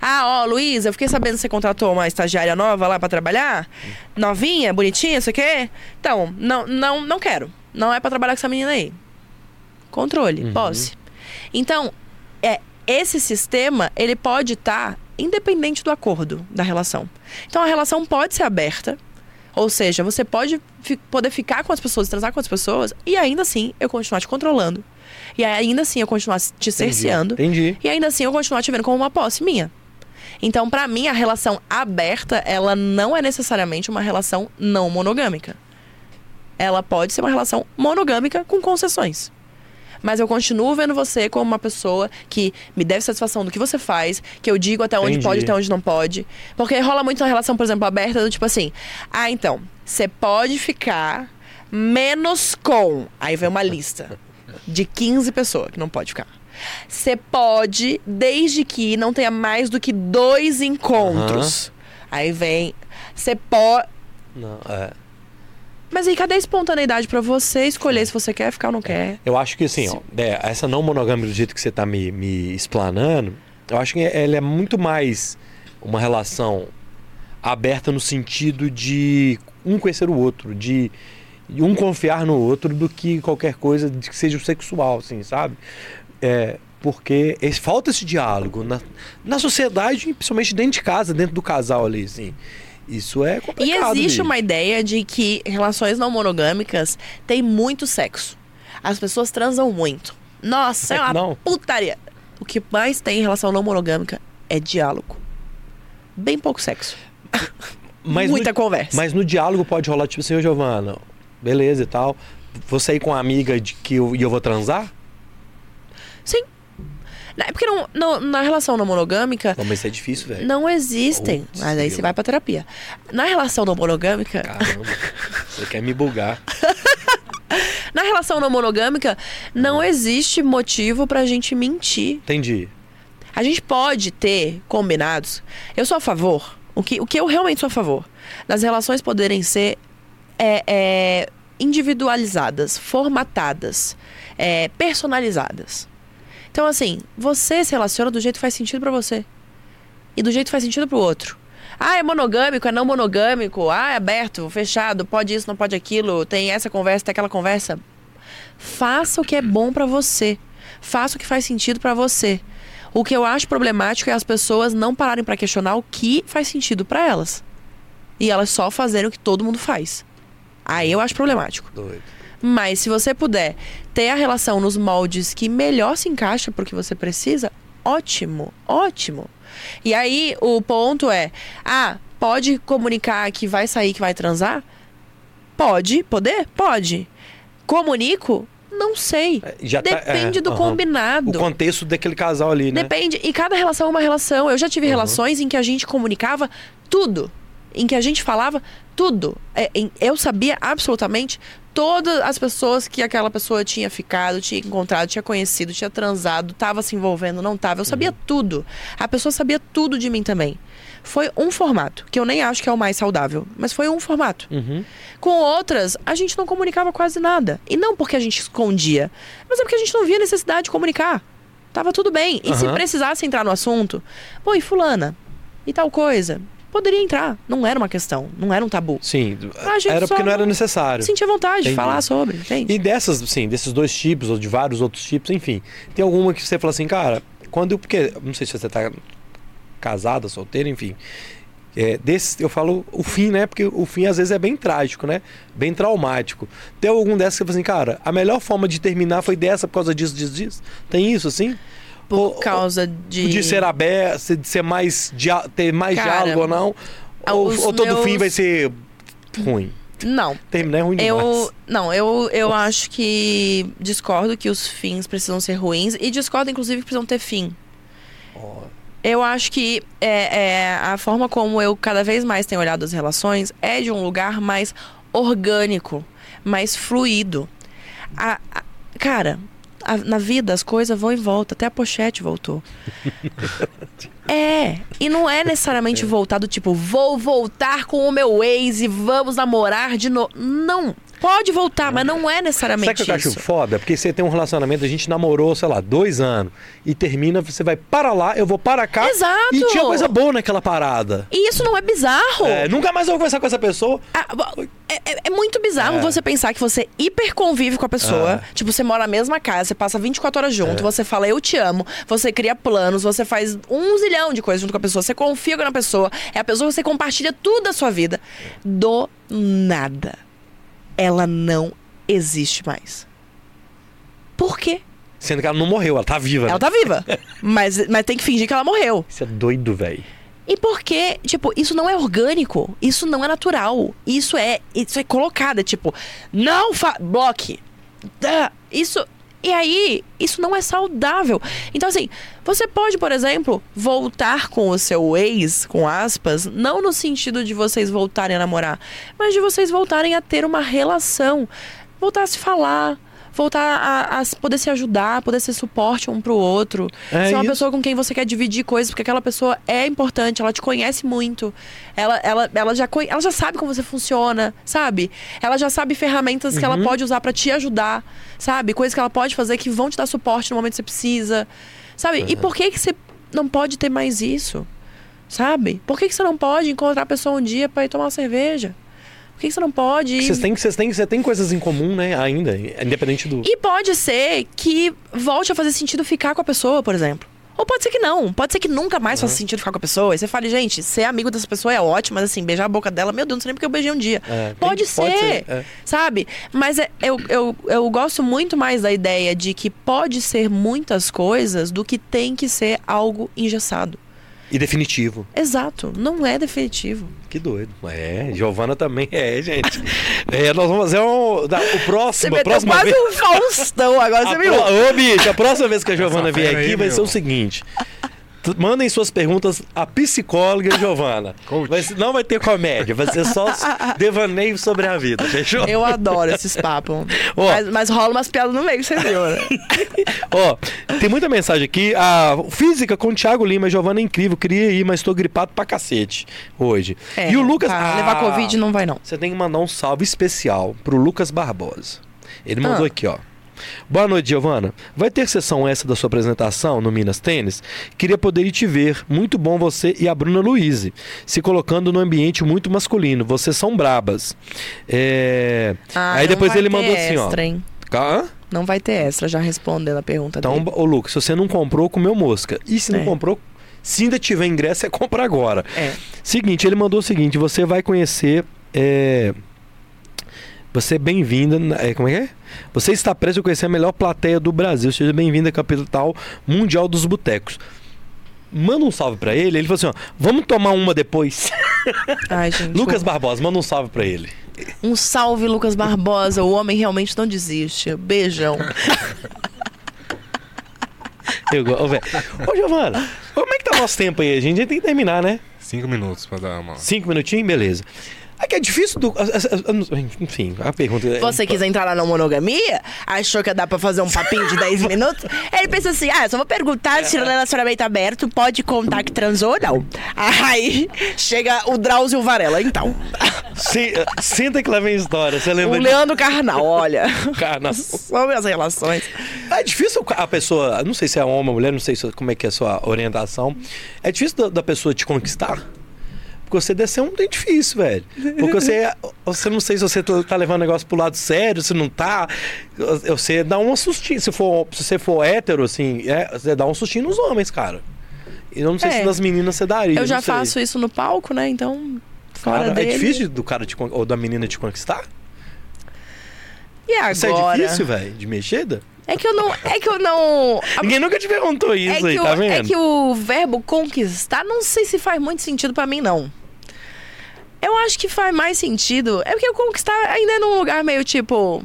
Speaker 3: Ah, ó, Luiz, eu fiquei sabendo que você contratou uma estagiária nova lá pra trabalhar. Novinha, bonitinha, isso aqui. Então, não, não, não quero. Não é pra trabalhar com essa menina aí. Controle,
Speaker 1: Uhum.
Speaker 3: posse. Então, é, esse sistema, ele pode estar independente do acordo da relação. Então, a relação pode ser aberta. Ou seja, você pode fi- poder ficar com as pessoas, transar com as pessoas, e ainda assim eu continuar te controlando. E ainda assim eu continuar te cerceando.
Speaker 1: Entendi.
Speaker 3: E ainda assim eu continuar te vendo como uma posse minha. Então, pra mim, a relação aberta, ela não é necessariamente uma relação não monogâmica. Ela pode ser uma relação monogâmica com concessões. Mas eu continuo vendo você como uma pessoa que me deve satisfação do que você faz, que eu digo até onde
Speaker 1: Entendi.
Speaker 3: pode, até onde não pode. Porque rola muito na relação, por exemplo, aberta, do tipo assim: ah, então, você pode ficar menos com. Aí vem uma lista de 15 pessoas que não pode ficar. Você pode, desde que não tenha mais do que dois encontros. Aí vem. Você pode.
Speaker 1: Não, é.
Speaker 3: Mas aí cadê a espontaneidade pra você escolher se você quer ficar ou não quer?
Speaker 1: Eu acho que assim, ó, é, essa não monogâmica do jeito que você tá me, me explanando, eu acho que ela é muito mais uma relação aberta no sentido de um conhecer o outro, de um confiar no outro do que qualquer coisa de que seja sexual, assim, sabe? É, porque esse- falta esse diálogo na, na sociedade, e principalmente dentro de casa, dentro do casal ali, assim. Isso é
Speaker 3: E
Speaker 1: complicado.
Speaker 3: existe
Speaker 1: bicho.
Speaker 3: uma ideia de que relações não monogâmicas têm muito sexo. As pessoas transam muito. Nossa, É, uma
Speaker 1: não.
Speaker 3: putaria. O que mais tem em relação não monogâmica é diálogo. Bem pouco sexo.
Speaker 1: Mas
Speaker 3: Muita
Speaker 1: no-
Speaker 3: conversa.
Speaker 1: Mas no diálogo pode rolar, tipo assim, ô Giovana, beleza e tal. Você ir com uma amiga de que eu, e eu vou transar?
Speaker 3: Sim. É porque não, não- na relação não monogâmica
Speaker 1: Não, mas isso é difícil, velho.
Speaker 3: não existem.
Speaker 1: Putz,
Speaker 3: mas aí você vai pra terapia. Na relação não monogâmica,
Speaker 1: Caramba, você quer me bugar.
Speaker 3: na relação não monogâmica, não existe motivo pra gente mentir.
Speaker 1: Entendi.
Speaker 3: A gente pode ter combinados. Eu sou a favor. O que, o que eu realmente sou a favor? Das relações poderem ser é, é, individualizadas, formatadas, é, personalizadas. Então, assim, você se relaciona do jeito que faz sentido pra você. E do jeito que faz sentido pro outro. Ah, é monogâmico, é não monogâmico. Ah, é aberto, fechado, pode isso, não pode aquilo. Tem essa conversa, tem aquela conversa. Faça o que é bom pra você. Faça o que faz sentido pra você. O que eu acho problemático é as pessoas não pararem pra questionar o que faz sentido pra elas. E elas só fazerem o que todo mundo faz. Aí eu acho problemático.
Speaker 1: Doido.
Speaker 3: Mas se você puder ter a relação nos moldes que melhor se encaixa pro que você precisa, ótimo, ótimo. E aí o ponto é: ah, pode comunicar que vai sair, que vai transar? Pode, poder? Pode. Comunico? Não sei.
Speaker 1: É, já tá-
Speaker 3: Depende
Speaker 1: é,
Speaker 3: do combinado.
Speaker 1: O contexto daquele casal ali, né?
Speaker 3: Depende. E cada relação é uma relação. Eu já tive
Speaker 1: Uhum.
Speaker 3: relações em que a gente comunicava tudo. Em que a gente falava tudo. É, eu sabia absolutamente todas as pessoas que aquela pessoa tinha ficado, tinha encontrado, tinha conhecido, tinha transado, tava se envolvendo, não tava. Eu sabia
Speaker 1: Uhum.
Speaker 3: tudo. A pessoa sabia tudo de mim também. Foi um formato, que eu nem acho que é o mais saudável, mas foi um formato.
Speaker 1: Uhum.
Speaker 3: Com outras, a gente não comunicava quase nada. E não porque a gente escondia, mas é porque a gente não via necessidade de comunicar. Tava tudo bem. E se
Speaker 1: Aham.
Speaker 3: precisasse entrar no assunto, pô, e fulana? E tal coisa? Poderia entrar. Não era uma questão, não era um tabu.
Speaker 1: Sim, era porque não era necessário.
Speaker 3: Sentia vontade de
Speaker 1: Entendi.
Speaker 3: falar sobre, entende?
Speaker 1: E dessas, sim, desses dois tipos, ou de vários outros tipos, enfim. Tem alguma que você fala assim, cara, quando eu. Porque, não sei se você tá casada, solteira, enfim. É, desse, eu falo o fim, né? Porque o fim às vezes é bem trágico, né? Bem traumático. Tem algum dessas que você fala assim, cara, a melhor forma de terminar foi dessa por causa disso, disso, disso? Tem isso, assim?
Speaker 3: Por
Speaker 1: Ou-
Speaker 3: causa de.
Speaker 1: De ser aberto, de ser mais. dia- ter mais
Speaker 3: Cara,
Speaker 1: diálogo ou não? Ou,
Speaker 3: os
Speaker 1: ou todo
Speaker 3: meus-
Speaker 1: fim vai ser ruim?
Speaker 3: Não.
Speaker 1: Terminar é ruim demais.
Speaker 3: Eu. Não, eu, eu acho que discordo que os fins precisam ser ruins e discordo, inclusive, que precisam ter fim. Eu acho que é, é, a forma como eu cada vez mais tenho olhado as relações é de um lugar mais orgânico, mais fluido. A- a- cara, a- na vida as coisas vão e voltam, até a pochete voltou. É, e não é necessariamente voltado tipo, vou voltar com o meu ex e vamos namorar de novo. Não, pode voltar, mas não é
Speaker 1: Sabe
Speaker 3: necessariamente
Speaker 1: o que eu acho
Speaker 3: isso.
Speaker 1: foda? Porque você tem um relacionamento, a gente namorou, sei lá, dois anos. E termina, você vai para lá, eu vou para cá.
Speaker 3: Exato.
Speaker 1: E tinha coisa boa naquela parada.
Speaker 3: E isso não é bizarro.
Speaker 1: É, nunca mais eu vou conversar com essa pessoa.
Speaker 3: Ah, É, é- é muito bizarro
Speaker 1: É.
Speaker 3: você pensar que você hiper convive com a pessoa.
Speaker 1: É.
Speaker 3: Tipo, você mora na mesma casa, você passa 24 horas junto, você fala eu te amo, você cria planos, você faz um zilhão de coisas junto com a pessoa, você confia na pessoa, é a pessoa que você compartilha tudo da sua vida. Do nada. Ela não existe mais. Por quê?
Speaker 1: Sendo que ela não morreu, ela tá viva.
Speaker 3: Ela
Speaker 1: né?
Speaker 3: tá viva. mas, mas tem que fingir que ela morreu.
Speaker 1: Isso é doido, velho.
Speaker 3: E porque, tipo, isso não é orgânico, isso não é natural, isso é, isso é colocado, é tipo, não fa bloque. Dá. Isso e aí, isso não é saudável. Então assim, você pode, por exemplo, voltar com o seu ex, com aspas, não no sentido de vocês voltarem a namorar, mas de vocês voltarem a ter uma relação, voltar a se falar, voltar a, a poder se ajudar, poder ser suporte um pro outro,
Speaker 1: É
Speaker 3: ser uma
Speaker 1: isso.
Speaker 3: pessoa com quem você quer dividir coisas, porque aquela pessoa é importante, ela te conhece muito, ela, ela, ela, já, ela já sabe como você funciona, sabe? Ela já sabe ferramentas que ela pode usar pra te ajudar, sabe? Coisas que ela pode fazer que vão te dar suporte no momento que você precisa, sabe? E por que, que você não pode ter mais isso? Sabe? Por que, que você não pode encontrar a pessoa um dia pra ir tomar uma cerveja? Por que, você não pode
Speaker 1: Vocês têm, vocês têm, você tem coisas em comum, né? Ainda, independente do.
Speaker 3: e pode ser que volte a fazer sentido ficar com a pessoa, por exemplo. Ou pode ser que não. Pode ser que nunca mais faça sentido ficar com a pessoa. E você fale, gente, ser amigo dessa pessoa é ótimo, mas assim, beijar a boca dela, meu Deus, não sei nem porque eu beijei um dia.
Speaker 1: É, tem-
Speaker 3: pode, ser,
Speaker 1: pode ser, é.
Speaker 3: sabe? Mas é- eu, eu, eu gosto muito mais da ideia de que pode ser muitas coisas do que tem que ser algo engessado.
Speaker 1: E definitivo.
Speaker 3: Exato, não é definitivo.
Speaker 1: Que doido. É, Giovana também é, gente. É, nós vamos fazer um, da- o
Speaker 3: Você
Speaker 1: próximo. a
Speaker 3: meteu
Speaker 1: próxima
Speaker 3: quase
Speaker 1: vez.
Speaker 3: um Faustão, agora
Speaker 1: A
Speaker 3: você
Speaker 1: pro-? Ô, bicho, a próxima vez que a Giovana vier aqui
Speaker 2: aí,
Speaker 1: vai
Speaker 2: meu.
Speaker 1: ser o seguinte. Mandem suas perguntas à psicóloga Giovana. Ser- não vai ter comédia, vai ser só devaneio sobre a vida, fechou?
Speaker 3: Eu adoro esses papos.
Speaker 1: Ó.
Speaker 3: Mas, mas rola umas piadas no meio, você viu, né?
Speaker 1: Ó, tem muita mensagem aqui. A física com o Thiago Lima, Giovana é incrível. Queria ir, mas tô gripado pra cacete hoje.
Speaker 3: É,
Speaker 1: e o Lucas.
Speaker 3: pra levar
Speaker 1: Ah,
Speaker 3: Covid não vai, não.
Speaker 1: Você tem que mandar um salve especial pro Lucas Barbosa. Ele mandou
Speaker 3: Ah.
Speaker 1: aqui, ó. Boa noite, Giovana. Vai ter sessão essa da sua apresentação no Minas Tênis? Queria poder ir te ver. Muito bom você e a Bruna Luiz. Se colocando no ambiente muito masculino. Vocês são brabas. É...
Speaker 3: Ah,
Speaker 1: Aí
Speaker 3: não
Speaker 1: depois ele mandou assim, ó.
Speaker 3: extra, hein? Não vai ter extra, já respondendo a pergunta
Speaker 1: Então,
Speaker 3: dele.
Speaker 1: ô Lucas, se você não comprou, comeu mosca. E se não
Speaker 3: É.
Speaker 1: comprou, se ainda tiver ingresso, é compra agora.
Speaker 3: É.
Speaker 1: Seguinte, ele mandou o seguinte: você vai conhecer. É... Você é bem-vinda. É, como é que é? Você está preso a conhecer a melhor plateia do Brasil. Seja bem-vindo à capital mundial dos botecos. Manda um salve pra ele. Ele falou assim: ó, vamos tomar uma depois.
Speaker 3: Ai, gente.
Speaker 1: Lucas
Speaker 3: um,
Speaker 1: Barbosa, manda um salve pra ele.
Speaker 3: um salve, Lucas Barbosa. O homem realmente não desiste. Beijão.
Speaker 1: Eu, go- ô, Giovana, como é que tá o nosso tempo aí? A gente tem que terminar, né?
Speaker 2: Cinco minutos pra dar uma.
Speaker 1: Cinco minutinhos, beleza. É que é difícil do. Enfim, a pergunta. é-
Speaker 3: Você quis entrar lá na monogamia? Achou que dar pra fazer um papinho de 10 minutos? Ele pensa assim: ah, eu só vou perguntar se o relacionamento aberto pode contar que transou ou não. Aí chega o Drauzio Varela, então.
Speaker 1: Se- senta que lá vem a história. Você
Speaker 3: O
Speaker 1: lembra de
Speaker 3: Leandro Carnal, olha.
Speaker 1: Cara,
Speaker 3: Sobre as relações.
Speaker 1: É difícil a pessoa. Não sei se é homem ou mulher, não sei se- como é que é a sua orientação. É difícil da, da pessoa te conquistar. Porque você descer um é difícil, velho. Porque você. Você não sei se você tá tá levando o negócio pro lado sério, se não tá. Você dá um sustinho. Se, for, se você for hétero, assim, é, você dá um sustinho nos homens, cara. E eu não sei
Speaker 3: É.
Speaker 1: se nas meninas você daria.
Speaker 3: Eu já faço isso no palco, né? Então, fora
Speaker 1: Cara,
Speaker 3: dele.
Speaker 1: é difícil do cara te, ou da menina te conquistar?
Speaker 3: E agora?
Speaker 1: Isso é difícil, velho, de mexida?
Speaker 3: É que eu não. É que eu não.
Speaker 1: Ninguém nunca te perguntou
Speaker 3: É
Speaker 1: isso
Speaker 3: que,
Speaker 1: aí,
Speaker 3: o,
Speaker 1: tá
Speaker 3: é
Speaker 1: vendo?
Speaker 3: que o verbo conquistar, não sei se faz muito sentido pra mim, não. Eu acho que faz mais sentido. É porque o conquistar ainda é num lugar meio tipo.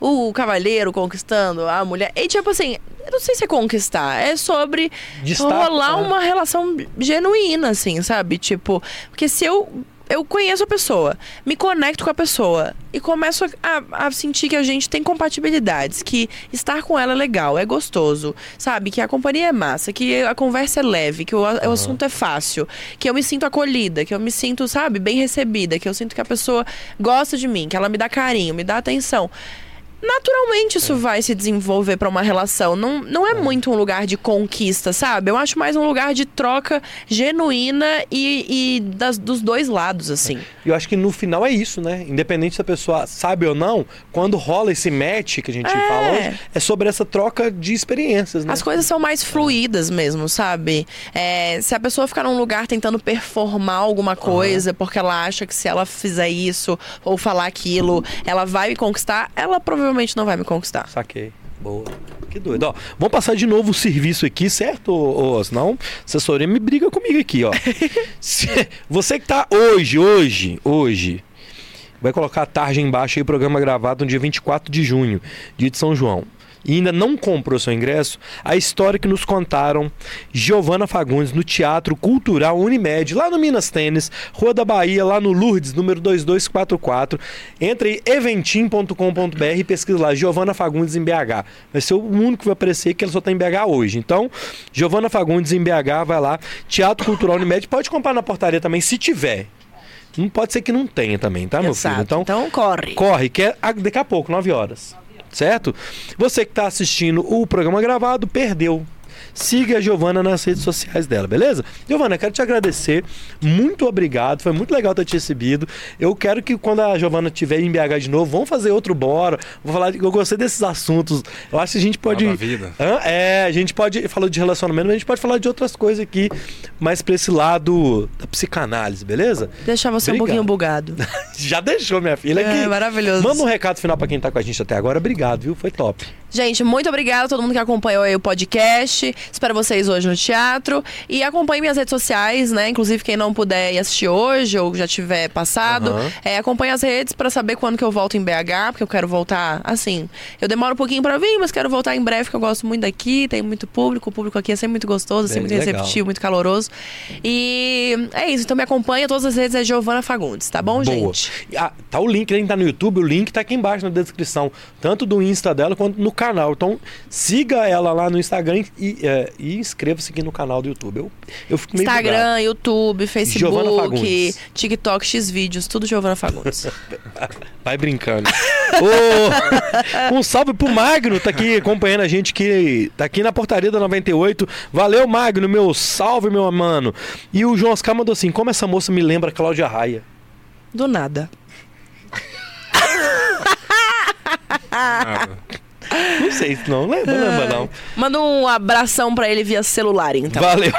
Speaker 3: O cavalheiro conquistando a mulher. E tipo assim, eu não sei se é conquistar. É sobre
Speaker 1: Destaque,
Speaker 3: rolar
Speaker 1: né?
Speaker 3: uma relação genuína, assim, sabe? Tipo, porque se eu. Eu conheço a pessoa, me conecto com a pessoa e começo a, a sentir que a gente tem compatibilidades, que estar com ela é legal, é gostoso, sabe? Que a companhia é massa, que a conversa é leve, que o, a- o assunto é fácil, que eu me sinto acolhida, que eu me sinto, sabe, bem recebida, que eu sinto que a pessoa gosta de mim, que ela me dá carinho, me dá atenção. Naturalmente isso vai se desenvolver pra uma relação. Não, não é muito um lugar de conquista, sabe? Eu acho mais um lugar de troca genuína e, e das- dos dois lados, assim.
Speaker 1: E eu acho que no final é isso, né? Independente se a pessoa sabe ou não, quando rola esse match que a gente
Speaker 3: É.
Speaker 1: fala hoje, é sobre essa troca de experiências, né?
Speaker 3: As coisas são mais fluídas mesmo, sabe? É, se a pessoa ficar num lugar tentando performar alguma coisa porque ela acha que se ela fizer isso ou falar aquilo, ela vai me conquistar, ela provavelmente não vai me conquistar.
Speaker 1: Saquei. Boa. Que doido. Ó, vamos passar de novo o serviço aqui, certo? Ou, ou senão, assessoria me briga comigo aqui, ó. Se- você que tá hoje, hoje, hoje, vai colocar a tarde embaixo aí, programa gravado no dia 24 de junho, dia de São João. E ainda não comprou seu ingresso, a história que nos contaram Giovana Fagundes no Teatro Cultural Unimed, lá no Minas Tênis, Rua da Bahia, lá no Lourdes, número 2244. Entra aí, eventim.com.br e pesquisa lá, Giovana Fagundes em BH. Vai ser o único que vai aparecer que ela só tá em BH hoje. Então, Giovana Fagundes em BH, vai lá. Teatro Cultural Unimed, pode comprar na portaria também, se tiver. Não pode ser que não tenha também, tá, meu
Speaker 3: Exato.
Speaker 1: filho? Então,
Speaker 3: então corre.
Speaker 1: corre, que é daqui a pouco, 9 horas. Certo? Você que está assistindo o programa gravado, perdeu. Siga a Giovana nas redes sociais dela, beleza? Giovana, quero te agradecer. Muito obrigado. Foi muito legal ter te recebido. Eu quero que quando a Giovana estiver em BH de novo, vamos fazer outro bora. Vou falar, eu gostei desses assuntos. Eu acho que a gente pode.
Speaker 2: Nova vida.
Speaker 1: Hã? É, a gente pode. Falou de relacionamento, mas a gente pode falar de outras coisas aqui, mais pra esse lado da psicanálise, beleza?
Speaker 3: Deixar você um
Speaker 1: Obrigado.
Speaker 3: pouquinho bugado.
Speaker 1: Já deixou, minha filha.
Speaker 3: É,
Speaker 1: aqui.
Speaker 3: maravilhoso.
Speaker 1: Manda um recado final pra quem tá com a gente até agora. Obrigado, viu? Foi top.
Speaker 3: Gente, muito obrigada a todo mundo que acompanhou aí o podcast. Espero vocês hoje no teatro. E acompanhe minhas redes sociais, né? Inclusive, quem não puder ir assistir hoje ou já tiver passado,
Speaker 1: Aham.
Speaker 3: é, acompanhe as redes pra saber quando que eu volto em BH, porque eu quero voltar assim. Eu demoro um pouquinho pra vir, mas quero voltar em breve, porque eu gosto muito daqui, tem muito público. O público aqui é sempre muito gostoso,
Speaker 1: Bem
Speaker 3: sempre muito
Speaker 1: legal.
Speaker 3: receptivo, muito caloroso. E é isso. Então me acompanha. Todas as redes é Giovana Fagundes, tá bom,
Speaker 1: Boa.
Speaker 3: gente?
Speaker 1: Ah, tá o link, né? Tá no YouTube, o link tá aqui embaixo na descrição, tanto do Insta dela quanto no canal. Então, siga ela lá no Instagram e, é, e inscreva-se aqui no canal do YouTube. Eu, eu fico meio bugado.
Speaker 3: Instagram, YouTube,
Speaker 1: Giovana
Speaker 3: Facebook. TikTok, Xvídeos, tudo Giovana Fagundes.
Speaker 1: Vai brincando. Ô, um salve pro Magno, tá aqui acompanhando a gente, que tá aqui na portaria da 98. Valeu, Magno, meu salve, meu mano. E o João Oscar mandou assim: como essa moça me lembra a Cláudia Raia?
Speaker 3: Do nada.
Speaker 2: Nada.
Speaker 1: Não sei se não lembra, lembra não.
Speaker 3: Manda um abração pra ele via celular, então.
Speaker 1: Valeu.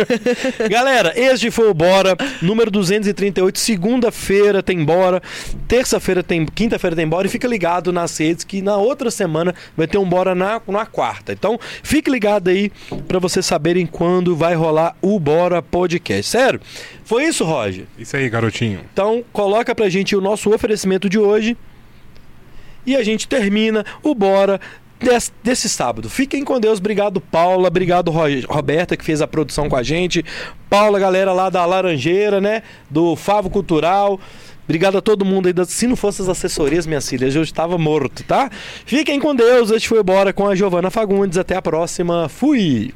Speaker 1: Galera, este foi o Bora, número 238. Segunda-feira tem Bora, terça-feira tem, quinta-feira tem Bora. E fica ligado nas redes que na outra semana vai ter um Bora na, na quarta. Então, fique ligado aí pra vocês saberem quando vai rolar o Bora Podcast. Sério? Foi isso, Roger?
Speaker 2: Isso aí, garotinho.
Speaker 1: Então, coloca pra gente o nosso oferecimento de hoje. E a gente termina o Bora des- desse sábado. Fiquem com Deus. Obrigado, Paula. Obrigado, Ro- Roberta, que fez a produção com a gente. Paula, galera lá da Laranjeira, né? Do Favo Cultural. Obrigado a todo mundo aí. Se não fosse as assessorias, minhas filhas, eu estava morto, tá? Fiquem com Deus. Este foi Bora com a Giovana Fagundes. Até a próxima. Fui!